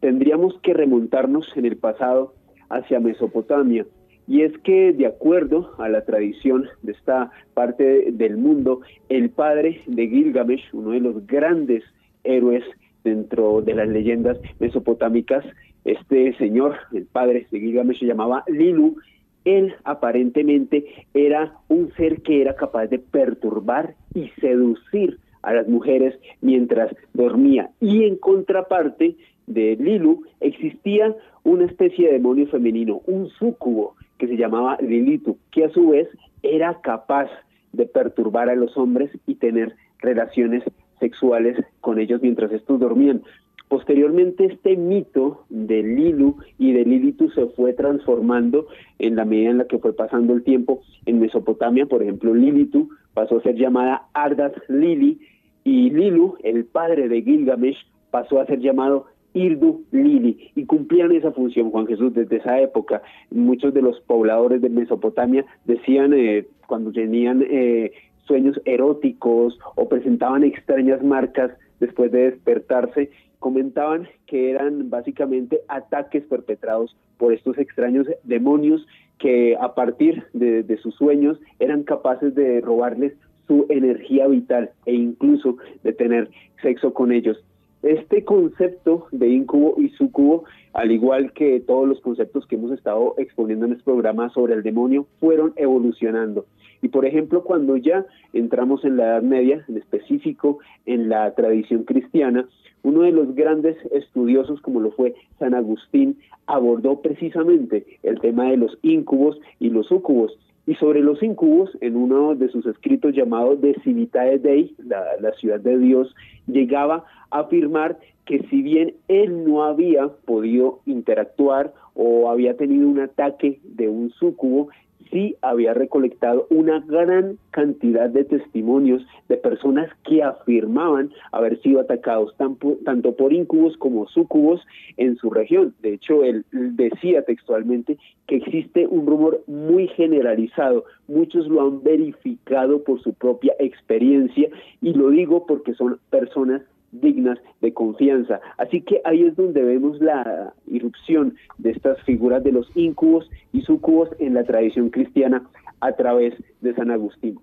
Speaker 4: tendríamos que remontarnos en el pasado hacia Mesopotamia. Y es que, de acuerdo a la tradición de esta parte del mundo, el padre de Gilgamesh, uno de los grandes héroes dentro de las leyendas mesopotámicas, este señor, el padre de Gilgamesh, se llamaba Lilu, él aparentemente era un ser que era capaz de perturbar y seducir a las mujeres mientras dormía. Y en contraparte de Lilu existía una especie de demonio femenino, un súcubo que se llamaba Lilitu, que a su vez era capaz de perturbar a los hombres y tener relaciones sexuales con ellos mientras estos dormían. Posteriormente este mito de Lilu y de Lilitu se fue transformando en la medida en la que fue pasando el tiempo en Mesopotamia, por ejemplo Lilitu pasó a ser llamada Ardas Lili y Lilu, el padre de Gilgamesh, pasó a ser llamado Irdu Lili y cumplían esa función, Juan Jesús, desde esa época. Muchos de los pobladores de Mesopotamia decían eh, cuando tenían eh, sueños eróticos o presentaban extrañas marcas después de despertarse, comentaban que eran básicamente ataques perpetrados por estos extraños demonios que a partir de, sus sueños eran capaces de robarles su energía vital e incluso de tener sexo con ellos. Este concepto de incubo y sucubo, al igual que todos los conceptos que hemos estado exponiendo en este programa sobre el demonio, fueron evolucionando. Y por ejemplo, cuando ya entramos en la Edad Media, en específico en la tradición cristiana, uno de los grandes estudiosos, como lo fue San Agustín, abordó precisamente el tema de los incubos y los sucubos. Y sobre los incubos, en uno de sus escritos llamado De Civitae Dei, la, la ciudad de Dios, llegaba a afirmar que si bien él no había podido interactuar o había tenido un ataque de un sucubo, sí había recolectado una gran cantidad de testimonios de personas que afirmaban haber sido atacados tanto por incubos como sucubos en su región. De hecho, él decía textualmente que existe un rumor muy generalizado. Muchos lo han verificado por su propia experiencia y lo digo porque son personas dignas de confianza. Así que ahí es donde vemos la irrupción de estas figuras de los incubos y sucubos en la tradición cristiana a través de San Agustín.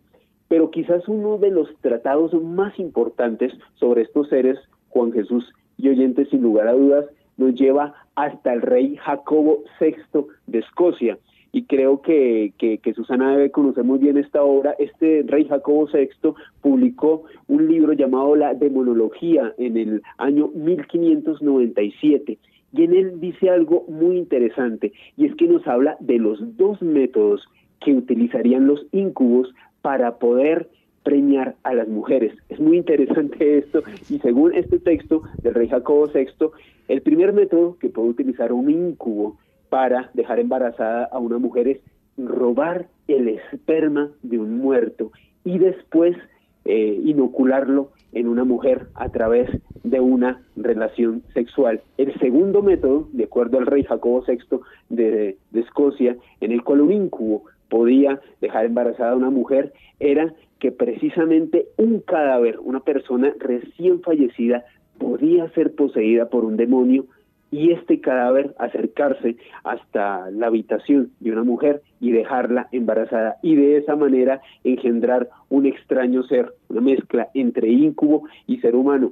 Speaker 4: Pero quizás uno de los tratados más importantes sobre estos seres, Juan Jesús y oyentes sin lugar a dudas, nos lleva hasta el rey Jacobo VI de Escocia, y creo que, Susana debe conocer muy bien esta obra. Este rey Jacobo VI publicó un libro llamado La Demonología en el año 1597 y en él dice algo muy interesante y es que nos habla de los dos métodos que utilizarían los incubos para poder premiar a las mujeres. Es muy interesante esto y según este texto del rey Jacobo VI, el primer método que puede utilizar un incubo para dejar embarazada a una mujer es robar el esperma de un muerto y después eh, inocularlo en una mujer a través de una relación sexual. El segundo método, de acuerdo al rey Jacobo VI de, de Escocia, en el cual un incubo podía dejar embarazada a una mujer, era que precisamente un cadáver, una persona recién fallecida, podía ser poseída por un demonio y este cadáver acercarse hasta la habitación de una mujer y dejarla embarazada y de esa manera engendrar un extraño ser, una mezcla entre íncubo y ser humano.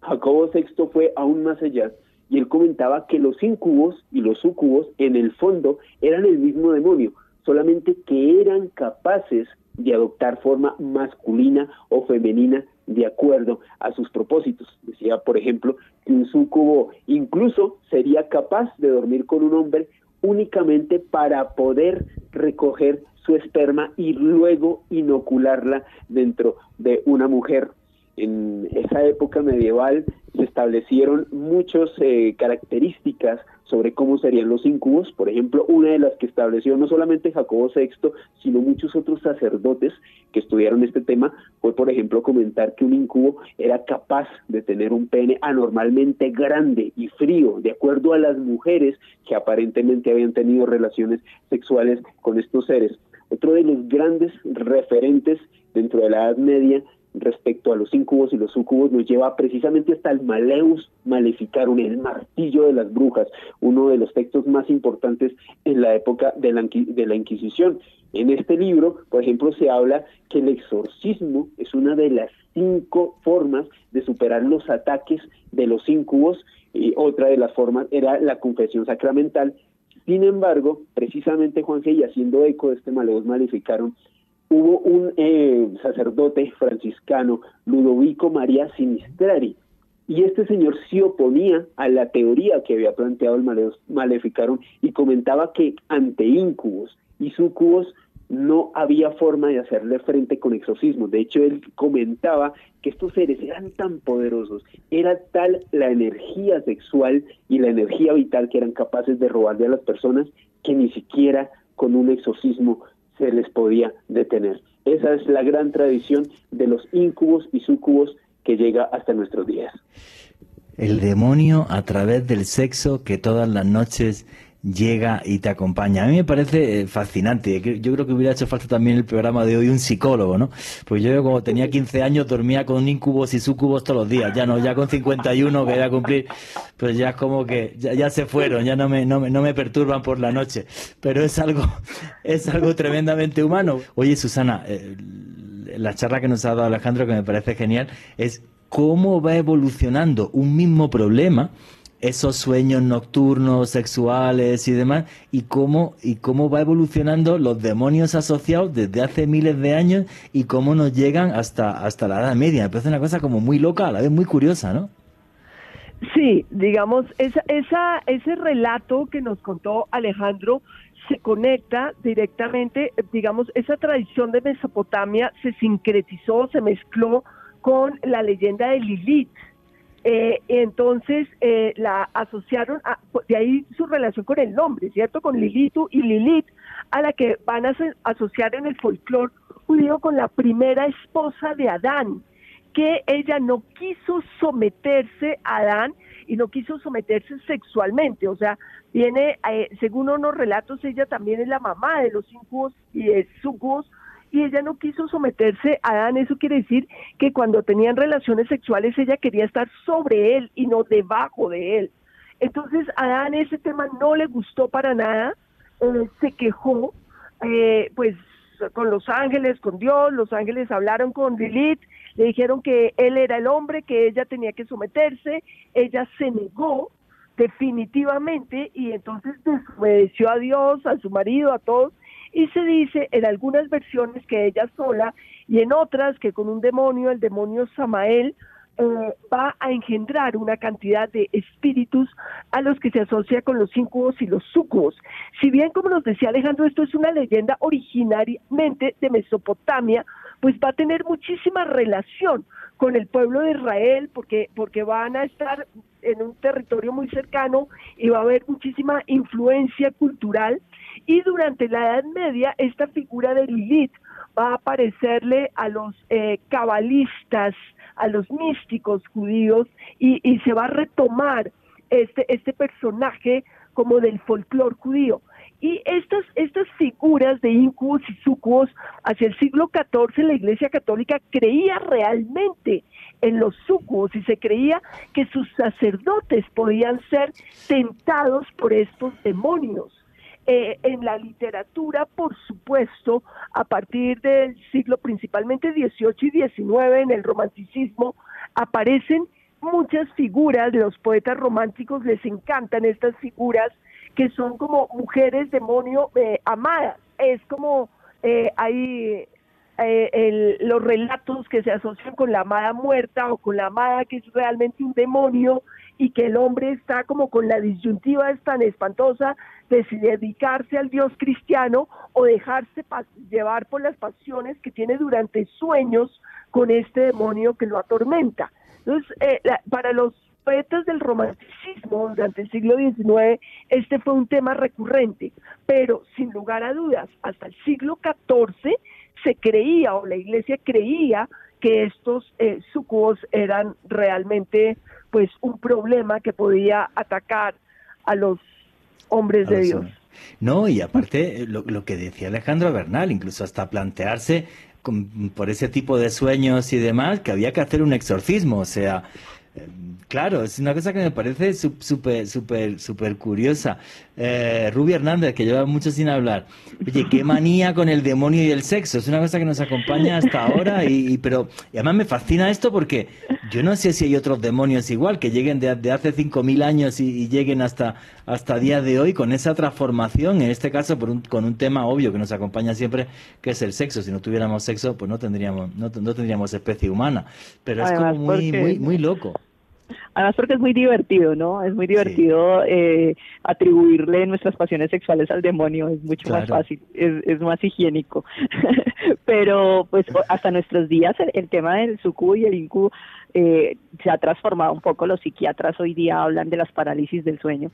Speaker 4: Jacobo VI fue aún más allá y él comentaba que los incubos y los sucubos en el fondo eran el mismo demonio, solamente que eran capaces de adoptar forma masculina o femenina de acuerdo a sus propósitos. Decía, por ejemplo, que un sucubo incluso sería capaz de dormir con un hombre únicamente para poder recoger su esperma y luego inocularla dentro de una mujer en esa época medieval se establecieron muchas eh, características sobre cómo serían los incubos. Por ejemplo, una de las que estableció no solamente Jacobo VI, sino muchos otros sacerdotes que estudiaron este tema, fue, por ejemplo, comentar que un incubo era capaz de tener un pene anormalmente grande y frío, de acuerdo a las mujeres que aparentemente habían tenido relaciones sexuales con estos seres. Otro de los grandes referentes dentro de la Edad Media respecto a los incubos y los sucubos nos lleva precisamente hasta el Maleus Maleficarum, el martillo de las brujas, uno de los textos más importantes en la época de la, Inquisición. En este libro, por ejemplo, se habla que el exorcismo es una de las cinco formas de superar los ataques de los incubos y otra de las formas era la confesión sacramental. Sin embargo, precisamente Juan G. y haciendo eco de este Maleus Maleficarum, hubo un eh, sacerdote franciscano, Ludovico María Sinistrari, y este señor sí oponía a la teoría que había planteado el Maleficarum y comentaba que ante íncubos y sucubos no había forma de hacerle frente con exorcismo. De hecho, él comentaba que estos seres eran tan poderosos, era tal la energía sexual y la energía vital que eran capaces de robarle a las personas que ni siquiera con un exorcismo se les podía detener. Esa es la gran tradición de los incubos y sucubos que llega hasta nuestros días.
Speaker 3: El demonio a través del sexo que todas las noches llega y te acompaña. A mí me parece eh, fascinante. Yo creo que hubiera hecho falta también el programa de hoy un psicólogo, ¿no? Pues yo como tenía 15 años dormía con incubos y sucubos todos los días. Ya no, ya con 51 que voy a cumplir, pues ya es como que ya, se fueron, ya no me, no, no me perturban por la noche. Pero es algo, es algo tremendamente humano. Oye, Susana, eh, la charla que nos ha dado Alejandro, que me parece genial, es cómo va evolucionando un mismo problema esos sueños nocturnos, sexuales y demás, y cómo, y cómo va evolucionando los demonios asociados desde hace miles de años y cómo nos llegan hasta, hasta la Edad Media. Me parece una cosa como muy loca, a la vez muy curiosa, ¿no?
Speaker 5: Sí, digamos, esa, esa, ese relato que nos contó Alejandro se conecta directamente, digamos, esa tradición de Mesopotamia se sincretizó, se mezcló con la leyenda de Lilith eh, entonces eh, la asociaron, a, de ahí su relación con el nombre, ¿cierto? Con Lilitu y Lilith, a la que van a asociar en el folclore judío con la primera esposa de Adán, que ella no quiso someterse a Adán y no quiso someterse sexualmente, o sea, viene, eh, según unos relatos, ella también es la mamá de los incubos y de sucubos, y ella no quiso someterse a Adán. Eso quiere decir que cuando tenían relaciones sexuales ella quería estar sobre él y no debajo de él. Entonces a Adán ese tema no le gustó para nada, eh, se quejó, eh, pues con los ángeles, con Dios, los ángeles hablaron con Lilith, le dijeron que él era el hombre, que ella tenía que someterse, ella se negó definitivamente y entonces desobedeció a Dios, a su marido, a todos y se dice en algunas versiones que ella sola y en otras que con un demonio, el demonio Samael, eh, va a engendrar una cantidad de espíritus a los que se asocia con los incubos y los sucubos. Si bien, como nos decía Alejandro, esto es una leyenda originariamente de Mesopotamia, pues va a tener muchísima relación con el pueblo de Israel, porque, porque van a estar en un territorio muy cercano y va a haber muchísima influencia cultural y durante la Edad Media, esta figura de Lilith va a aparecerle a los eh, cabalistas, a los místicos judíos, y, se va a retomar este, este personaje como del folclore judío. Y estas, estas figuras de incubos y sucubos hacia el siglo XIV la Iglesia Católica creía realmente en los sucubos y se creía que sus sacerdotes podían ser tentados por estos demonios. Eh, en la literatura, por supuesto, a partir del siglo principalmente XVIII y XIX, en el romanticismo, aparecen muchas figuras, los poetas románticos les encantan estas figuras que son como mujeres demonio eh, amadas. Es como eh, hay eh, los relatos que se asocian con la amada muerta o con la amada que es realmente un demonio y que el hombre está como con la disyuntiva es tan espantosa de si dedicarse al Dios cristiano o dejarse llevar por las pasiones que tiene durante sueños con este demonio que lo atormenta. Entonces, eh, para los poetas del romanticismo durante el siglo XIX, este fue un tema recurrente, pero sin lugar a dudas, hasta el siglo XIV se creía o la iglesia creía que estos eh, sucubos eran realmente pues un problema que podía atacar a los hombres de Dios.
Speaker 3: No, y aparte lo, lo, que decía Alejandro Bernal, incluso hasta plantearse por ese tipo de sueños y demás, que había que hacer un exorcismo, o sea, Claro, es una cosa que me parece súper, súper, súper curiosa. Eh, Rubio Hernández, que lleva mucho sin hablar. Oye, qué manía con el demonio y el sexo. Es una cosa que nos acompaña hasta ahora. Y, pero y además me fascina esto porque yo no sé si hay otros demonios igual que lleguen de, hace 5.000 años y, lleguen hasta hasta día de hoy con esa transformación. En este caso, por un, con un tema obvio que nos acompaña siempre, que es el sexo. Si no tuviéramos sexo, pues no tendríamos no, no tendríamos especie humana. Pero es como muy, muy, muy loco.
Speaker 6: Además porque es muy divertido, ¿no? Es muy divertido eh, atribuirle nuestras pasiones sexuales al demonio, es mucho más fácil, es, es más higiénico. Pero pues hasta nuestros días el, tema del sucubo y el incubo eh, se ha transformado un poco. Los psiquiatras hoy día hablan de las parálisis del sueño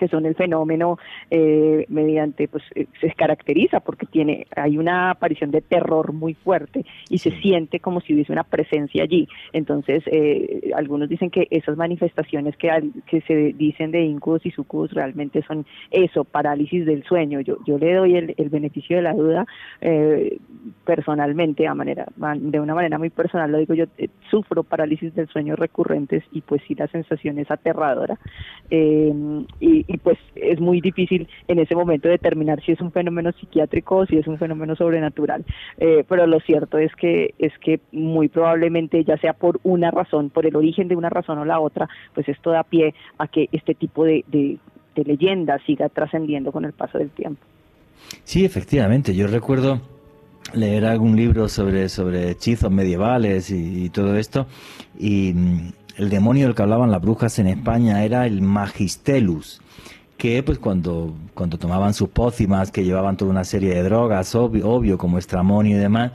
Speaker 6: que son el fenómeno eh, mediante, pues eh, se caracteriza porque tiene, hay una aparición de terror muy fuerte y se siente como si hubiese una presencia allí. Entonces, eh, algunos dicen que esas manifestaciones que, que se dicen de incubus y sucubus realmente son eso, parálisis del sueño. Yo, yo le doy el, beneficio de la duda personalmente, a manera, de una manera muy personal, lo digo yo, sufro parálisis del sueño recurrentes y pues sí la sensación es aterradora. y, y pues es muy difícil en ese momento determinar si es un fenómeno psiquiátrico o si es un fenómeno sobrenatural. Eh, pero lo cierto es que es que muy probablemente ya sea por una razón, por el origen de una razón o la otra, pues esto da pie a que este tipo de, de, leyenda siga trascendiendo con el paso del tiempo.
Speaker 3: Sí, efectivamente. Yo recuerdo leer algún libro sobre, sobre hechizos medievales y, y todo esto y mm, el demonio del que hablaban las brujas en España era el Magistelus, que pues cuando, cuando tomaban sus pócimas, que llevaban toda una serie de drogas, obvio, obvio como estramonio y demás,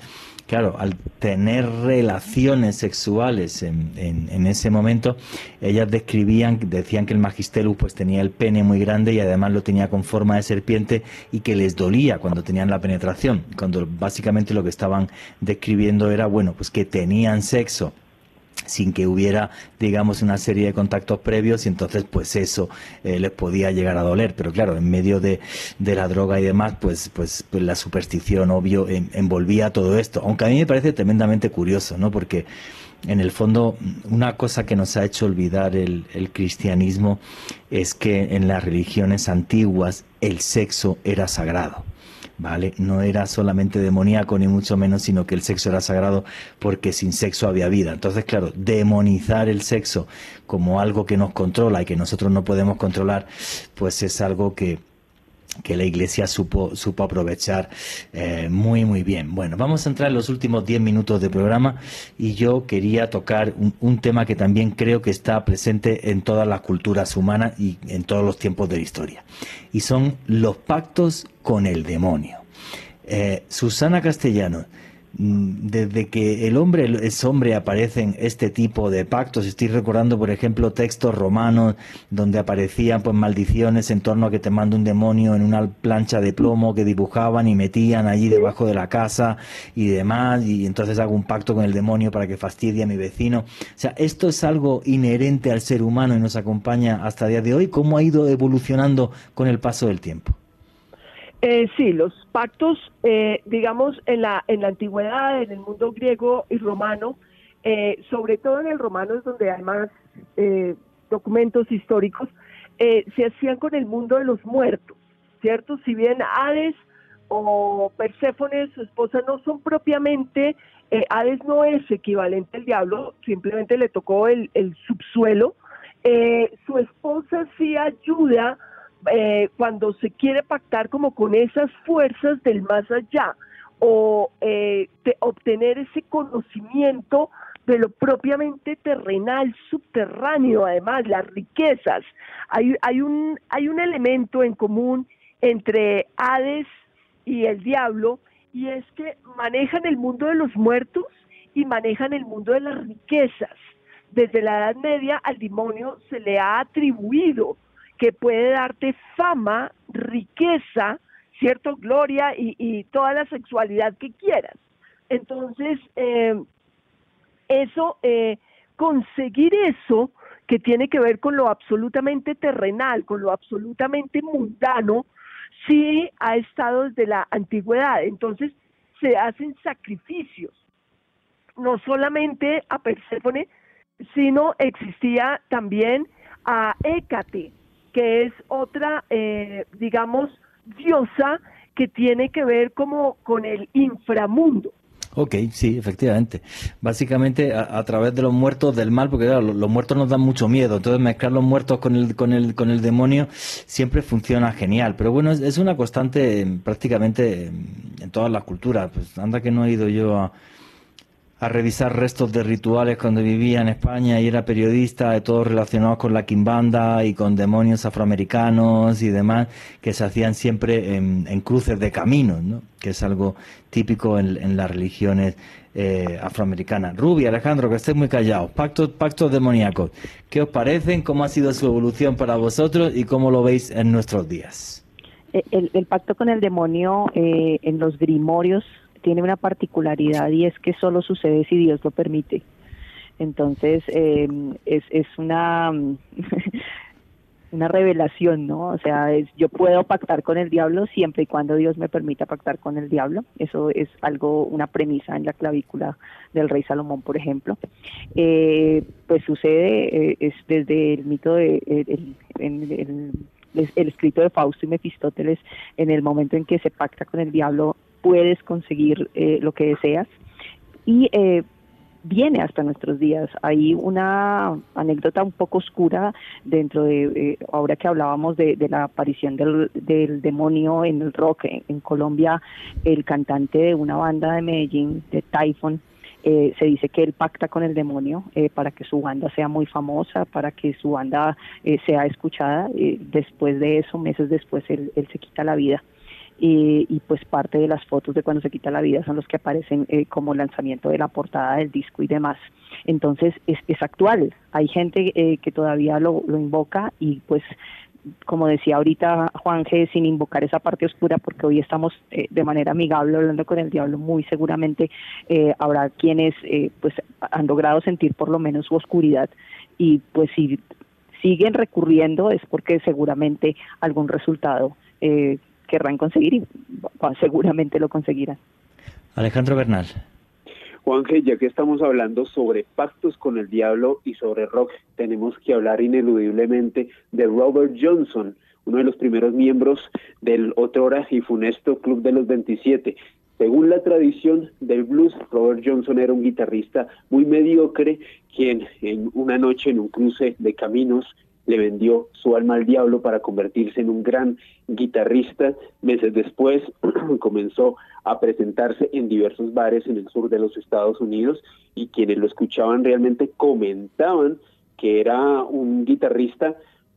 Speaker 3: claro, al tener relaciones sexuales en, en, ese momento, ellas describían, decían que el Magistelus pues tenía el pene muy grande y además lo tenía con forma de serpiente y que les dolía cuando tenían la penetración, cuando básicamente lo que estaban describiendo era, bueno, pues que tenían sexo sin que hubiera, digamos, una serie de contactos previos y entonces pues eso eh, les podía llegar a doler. Pero claro, en medio de, de la droga y demás, pues, pues, pues la superstición, obvio, envolvía todo esto. Aunque a mí me parece tremendamente curioso, ¿no? Porque en el fondo una cosa que nos ha hecho olvidar el, el cristianismo es que en las religiones antiguas el sexo era sagrado. ¿Vale? No era solamente demoníaco ni mucho menos, sino que el sexo era sagrado porque sin sexo había vida. Entonces, claro, demonizar el sexo como algo que nos controla y que nosotros no podemos controlar, pues es algo que, que la Iglesia supo, supo aprovechar eh, muy, muy bien. Bueno, vamos a entrar en los últimos diez minutos de programa y yo quería tocar un, un, tema que también creo que está presente en todas las culturas humanas y en todos los tiempos de la historia. Y son los pactos con el demonio. Eh, Susana Castellano, desde que el hombre es hombre aparecen este tipo de pactos. Estoy recordando, por ejemplo, textos romanos donde aparecían pues maldiciones en torno a que te manda un demonio en una plancha de plomo que dibujaban y metían allí debajo de la casa y demás, y entonces hago un pacto con el demonio para que fastidie a mi vecino. O sea, esto es algo inherente al ser humano y nos acompaña hasta el día de hoy. ¿Cómo ha ido evolucionando con el paso del tiempo?
Speaker 5: Eh, sí, los pactos, eh, digamos, en la, en la antigüedad, en el mundo griego y romano, eh, sobre todo en el romano es donde hay más eh, documentos históricos, eh, se hacían con el mundo de los muertos, ¿cierto? Si bien Hades o Perséfone, su esposa, no son propiamente, Hades no es equivalente al diablo, simplemente le tocó el, el subsuelo, su esposa sí ayuda eh, cuando se quiere pactar como con esas fuerzas del más allá o eh, obtener ese conocimiento de lo propiamente terrenal, subterráneo, además, las riquezas. Hay, hay, un, hay un elemento en común entre Hades y el diablo, y es que manejan el mundo de los muertos y manejan el mundo de las riquezas. Desde la Edad Media al demonio se le ha atribuido que puede darte fama, riqueza, cierto, gloria y, toda la sexualidad que quieras. Entonces, eh, eso, eh, conseguir eso que tiene que ver con lo absolutamente terrenal, con lo absolutamente mundano, sí ha estado desde la antigüedad. Entonces, se hacen sacrificios, no solamente a Perséfone, sino existía también a Hécate, que es otra, eh, digamos, diosa que tiene que ver como con el inframundo.
Speaker 1: Ok, sí, efectivamente. Básicamente a, través de los muertos del mal, porque los, muertos nos dan mucho miedo, entonces mezclar los muertos con el, con el, con el demonio siempre funciona genial. Pero bueno, es, es una constante prácticamente en todas las culturas. Pues anda que no he ido yo a, a revisar restos de rituales cuando vivía en España y era periodista, de todos relacionados con la quimbanda y con demonios afroamericanos y demás, que se hacían siempre en, cruces de caminos, ¿no? que es algo típico en, las religiones eh, afroamericanas. Rubi, Alejandro, que estéis muy callados. Pactos, pactos demoníacos. ¿Qué os parecen? ¿Cómo ha sido su evolución para vosotros y cómo lo veis en nuestros días?
Speaker 6: Eh, el, pacto con el demonio eh, en los grimorios tiene una particularidad y es que solo sucede si Dios lo permite. Entonces, eh, es, es una, una revelación, ¿no? O sea, es, yo puedo pactar con el diablo siempre y cuando Dios me permita pactar con el diablo. Eso es algo, una premisa en la clavícula del rey Salomón, por ejemplo. Eh, pues sucede, eh, es desde el mito de... el, el escrito de Fausto y Mefistóteles, en el momento en que se pacta con el diablo, puedes conseguir eh, lo que deseas. Y eh, viene hasta nuestros días. Hay una anécdota un poco oscura dentro de, eh, ahora que hablábamos de, la aparición del, demonio en el rock en, Colombia, el cantante de una banda de Medellín, de Typhon, se dice que él pacta con el demonio para que su banda sea muy famosa, para que su banda sea escuchada. después de eso, meses después, él se quita la vida y pues parte de las fotos de cuando se quita la vida son los que aparecen eh, como lanzamiento de la portada del disco y demás. Entonces es, actual, hay gente eh, que todavía lo, lo invoca y pues como decía ahorita Juan G, sin invocar esa parte oscura, porque hoy estamos eh, de manera amigable hablando con el diablo, muy seguramente habrá quienes pues han logrado sentir por lo menos su oscuridad y pues si siguen recurriendo es porque seguramente algún resultado eh, querrán conseguir y seguramente lo conseguirán.
Speaker 1: Alejandro Bernal.
Speaker 4: Juanje, ya que estamos hablando sobre pactos con el diablo y sobre rock, tenemos que hablar ineludiblemente de Robert Johnson, uno de los primeros miembros del otrora y funesto Club de los 27. Según la tradición del blues, Robert Johnson era un guitarrista muy mediocre, quien en una noche en un cruce de caminos le vendió su alma al diablo para convertirse en un gran guitarrista. Meses después comenzó a presentarse en diversos bares en el sur de los Estados Unidos y quienes lo escuchaban realmente comentaban que era un guitarrista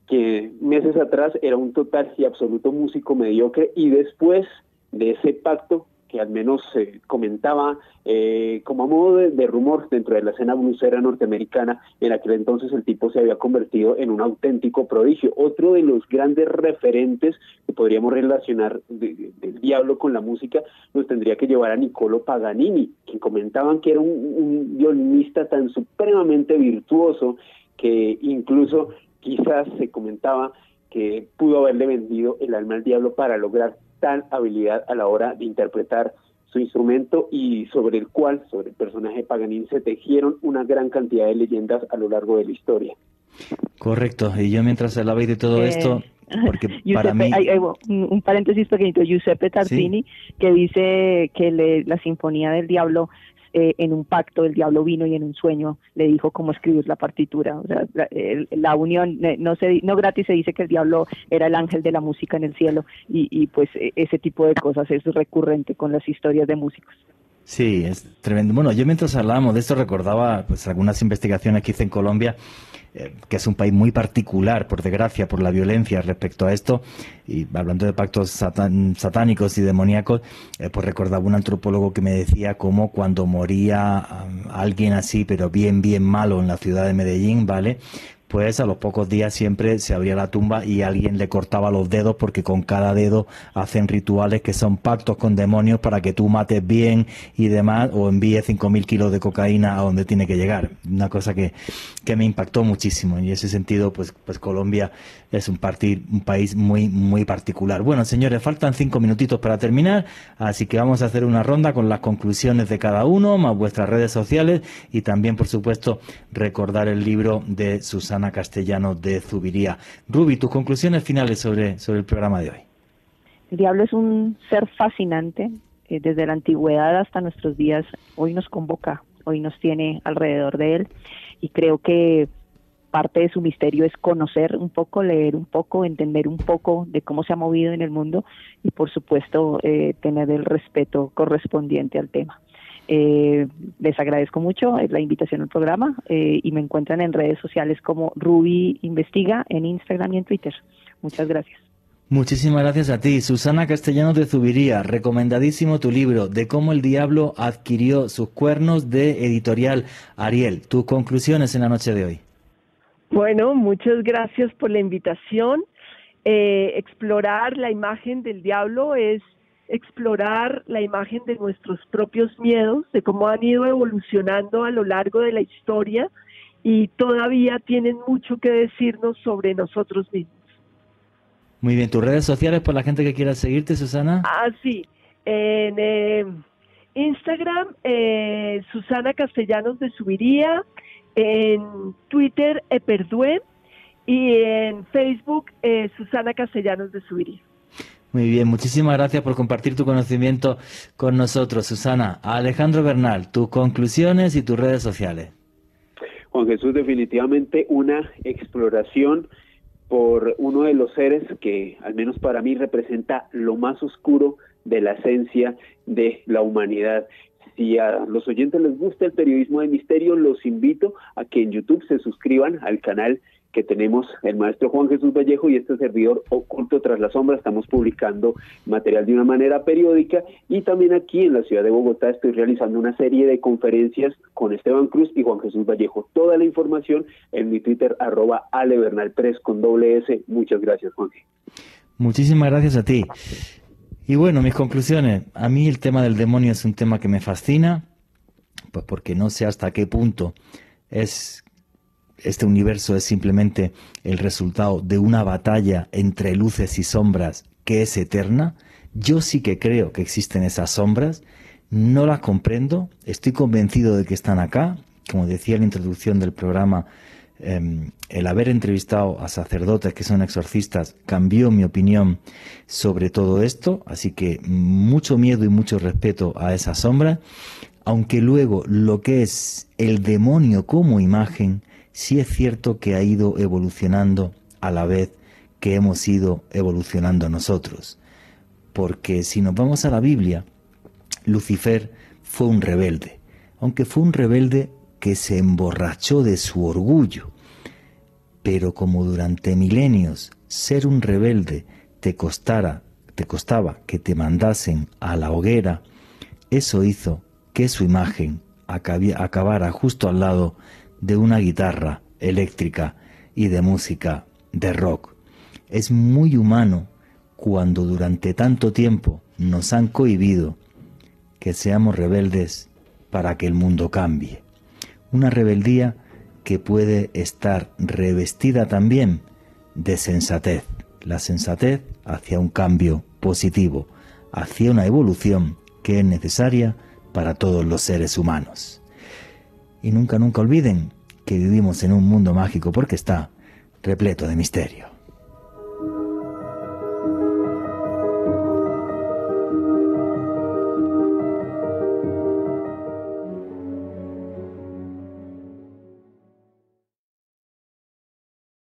Speaker 4: que meses atrás era un total y absoluto músico mediocre y después de ese pacto que al menos se comentaba eh, como a modo de, rumor dentro de la escena blusera norteamericana, en aquel entonces el tipo se había convertido en un auténtico prodigio. Otro de los grandes referentes que podríamos relacionar del diablo con la música nos tendría que llevar a Niccolo Paganini, quien comentaban que era un, un violinista tan supremamente virtuoso que incluso quizás se comentaba que pudo haberle vendido el alma al diablo para lograr tal habilidad a la hora de interpretar su instrumento y sobre el cual, sobre el personaje Paganini, se tejieron una gran cantidad de leyendas a lo largo de la historia.
Speaker 3: Correcto, y yo mientras hablabais de todo
Speaker 6: Eh,
Speaker 3: esto, porque para
Speaker 6: Giuseppe-
Speaker 3: mí...
Speaker 6: hay- hay un un paréntesis pequeñito, Giuseppe Tartini, que dice que le- la Sinfonía del Diablo, eh, en un pacto, el diablo vino y en un sueño le dijo cómo escribir la partitura. O sea, la, unión, eh, no, se, no gratis se dice que el diablo era el ángel de la música en el cielo, y, y pues e- ese tipo de cosas es recurrente con las historias de músicos.
Speaker 3: Sí, es tremendo. Bueno, yo mientras hablábamos de esto recordaba pues algunas investigaciones que hice en Colombia, eh, que es un país muy particular, por desgracia, por la violencia respecto a esto, y hablando de pactos satán- satánicos y demoníacos, eh, pues recordaba un antropólogo que me decía cómo cuando moría um, alguien así, pero bien, bien malo en la ciudad de Medellín, ¿vale? Pues a los pocos días siempre se abría la tumba y alguien le cortaba los dedos porque con cada dedo hacen rituales que son pactos con demonios para que tú mates bien y demás o envíes 5.000 kilos de cocaína a donde tiene que llegar. Una cosa que, que me impactó muchísimo y en ese sentido pues, pues Colombia es un, parti- un país muy, muy particular. Bueno, señores, faltan cinco minutitos para terminar, así que vamos a hacer una ronda con las conclusiones de cada uno, más vuestras redes sociales y también, por supuesto, recordar el libro de Susana Castellano de Zubiría. Ruby, tus conclusiones finales sobre, sobre el programa de hoy.
Speaker 6: El diablo es un ser fascinante, eh, desde la antigüedad hasta nuestros días. Hoy nos convoca, hoy nos tiene alrededor de él y creo que parte de su misterio es conocer un poco, leer un poco, entender un poco de cómo se ha movido en el mundo y por supuesto eh, tener el respeto correspondiente al tema. Eh, les agradezco mucho la invitación al programa eh, y me encuentran en redes sociales como Ruby Investiga en Instagram y en Twitter. Muchas gracias.
Speaker 3: Muchísimas gracias a ti, Susana Castellanos de Zubiría. Recomendadísimo tu libro, De cómo el diablo adquirió sus cuernos, de editorial Ariel. Tus conclusiones en la noche de hoy.
Speaker 5: Bueno, muchas gracias por la invitación. Eh, explorar la imagen del diablo es explorar la imagen de nuestros propios miedos, de cómo han ido evolucionando a lo largo de la historia y todavía tienen mucho que decirnos sobre nosotros mismos.
Speaker 3: Muy bien, tus redes sociales por la gente que quiera seguirte, Susana.
Speaker 5: Ah, sí. En eh, Instagram, eh, Susana Castellanos de Subiría, en Twitter, Eperdue, y en Facebook, eh, Susana Castellanos de Subiría.
Speaker 3: Muy bien, muchísimas gracias por compartir tu conocimiento con nosotros, Susana. A Alejandro Bernal, tus conclusiones y tus redes sociales.
Speaker 4: Juan Jesús, definitivamente una exploración por uno de los seres que, al menos para mí, representa lo más oscuro de la esencia de la humanidad. Si a los oyentes les gusta el periodismo de misterio, los invito a que en YouTube se suscriban al canal que tenemos el maestro Juan Jesús Vallejo y este servidor oculto tras la sombra. Estamos publicando material de una manera periódica y también aquí en la ciudad de Bogotá estoy realizando una serie de conferencias con Esteban Cruz y Juan Jesús Vallejo. Toda la información en mi Twitter arroba alebernal3 con doble S. Muchas gracias, Juan.
Speaker 3: Muchísimas gracias a ti. Y bueno, mis conclusiones. A mí el tema del demonio es un tema que me fascina, pues porque no sé hasta qué punto es este universo es simplemente el resultado de una batalla entre luces y sombras que es eterna. Yo sí que creo que existen esas sombras, no las comprendo, estoy convencido de que están acá. Como decía en la introducción del programa, eh, el haber entrevistado a sacerdotes que son exorcistas cambió mi opinión sobre todo esto, así que mucho miedo y mucho respeto a esas sombras, aunque luego lo que es el demonio como imagen, sí es cierto que ha ido evolucionando a la vez que hemos ido evolucionando nosotros. Porque si nos vamos a la Biblia, Lucifer fue un rebelde, aunque fue un rebelde que se emborrachó de su orgullo. Pero como durante milenios ser un rebelde te costara, te costaba que te mandasen a la hoguera, eso hizo que su imagen acabara justo al lado de una guitarra eléctrica y de música de rock. Es muy humano cuando durante tanto tiempo nos han cohibido que seamos rebeldes para que el mundo cambie. Una rebeldía que puede estar revestida también de sensatez, la sensatez hacia un cambio positivo, hacia una evolución que es necesaria para todos los seres humanos. Y nunca, nunca olviden que vivimos en un mundo mágico porque está repleto de misterio.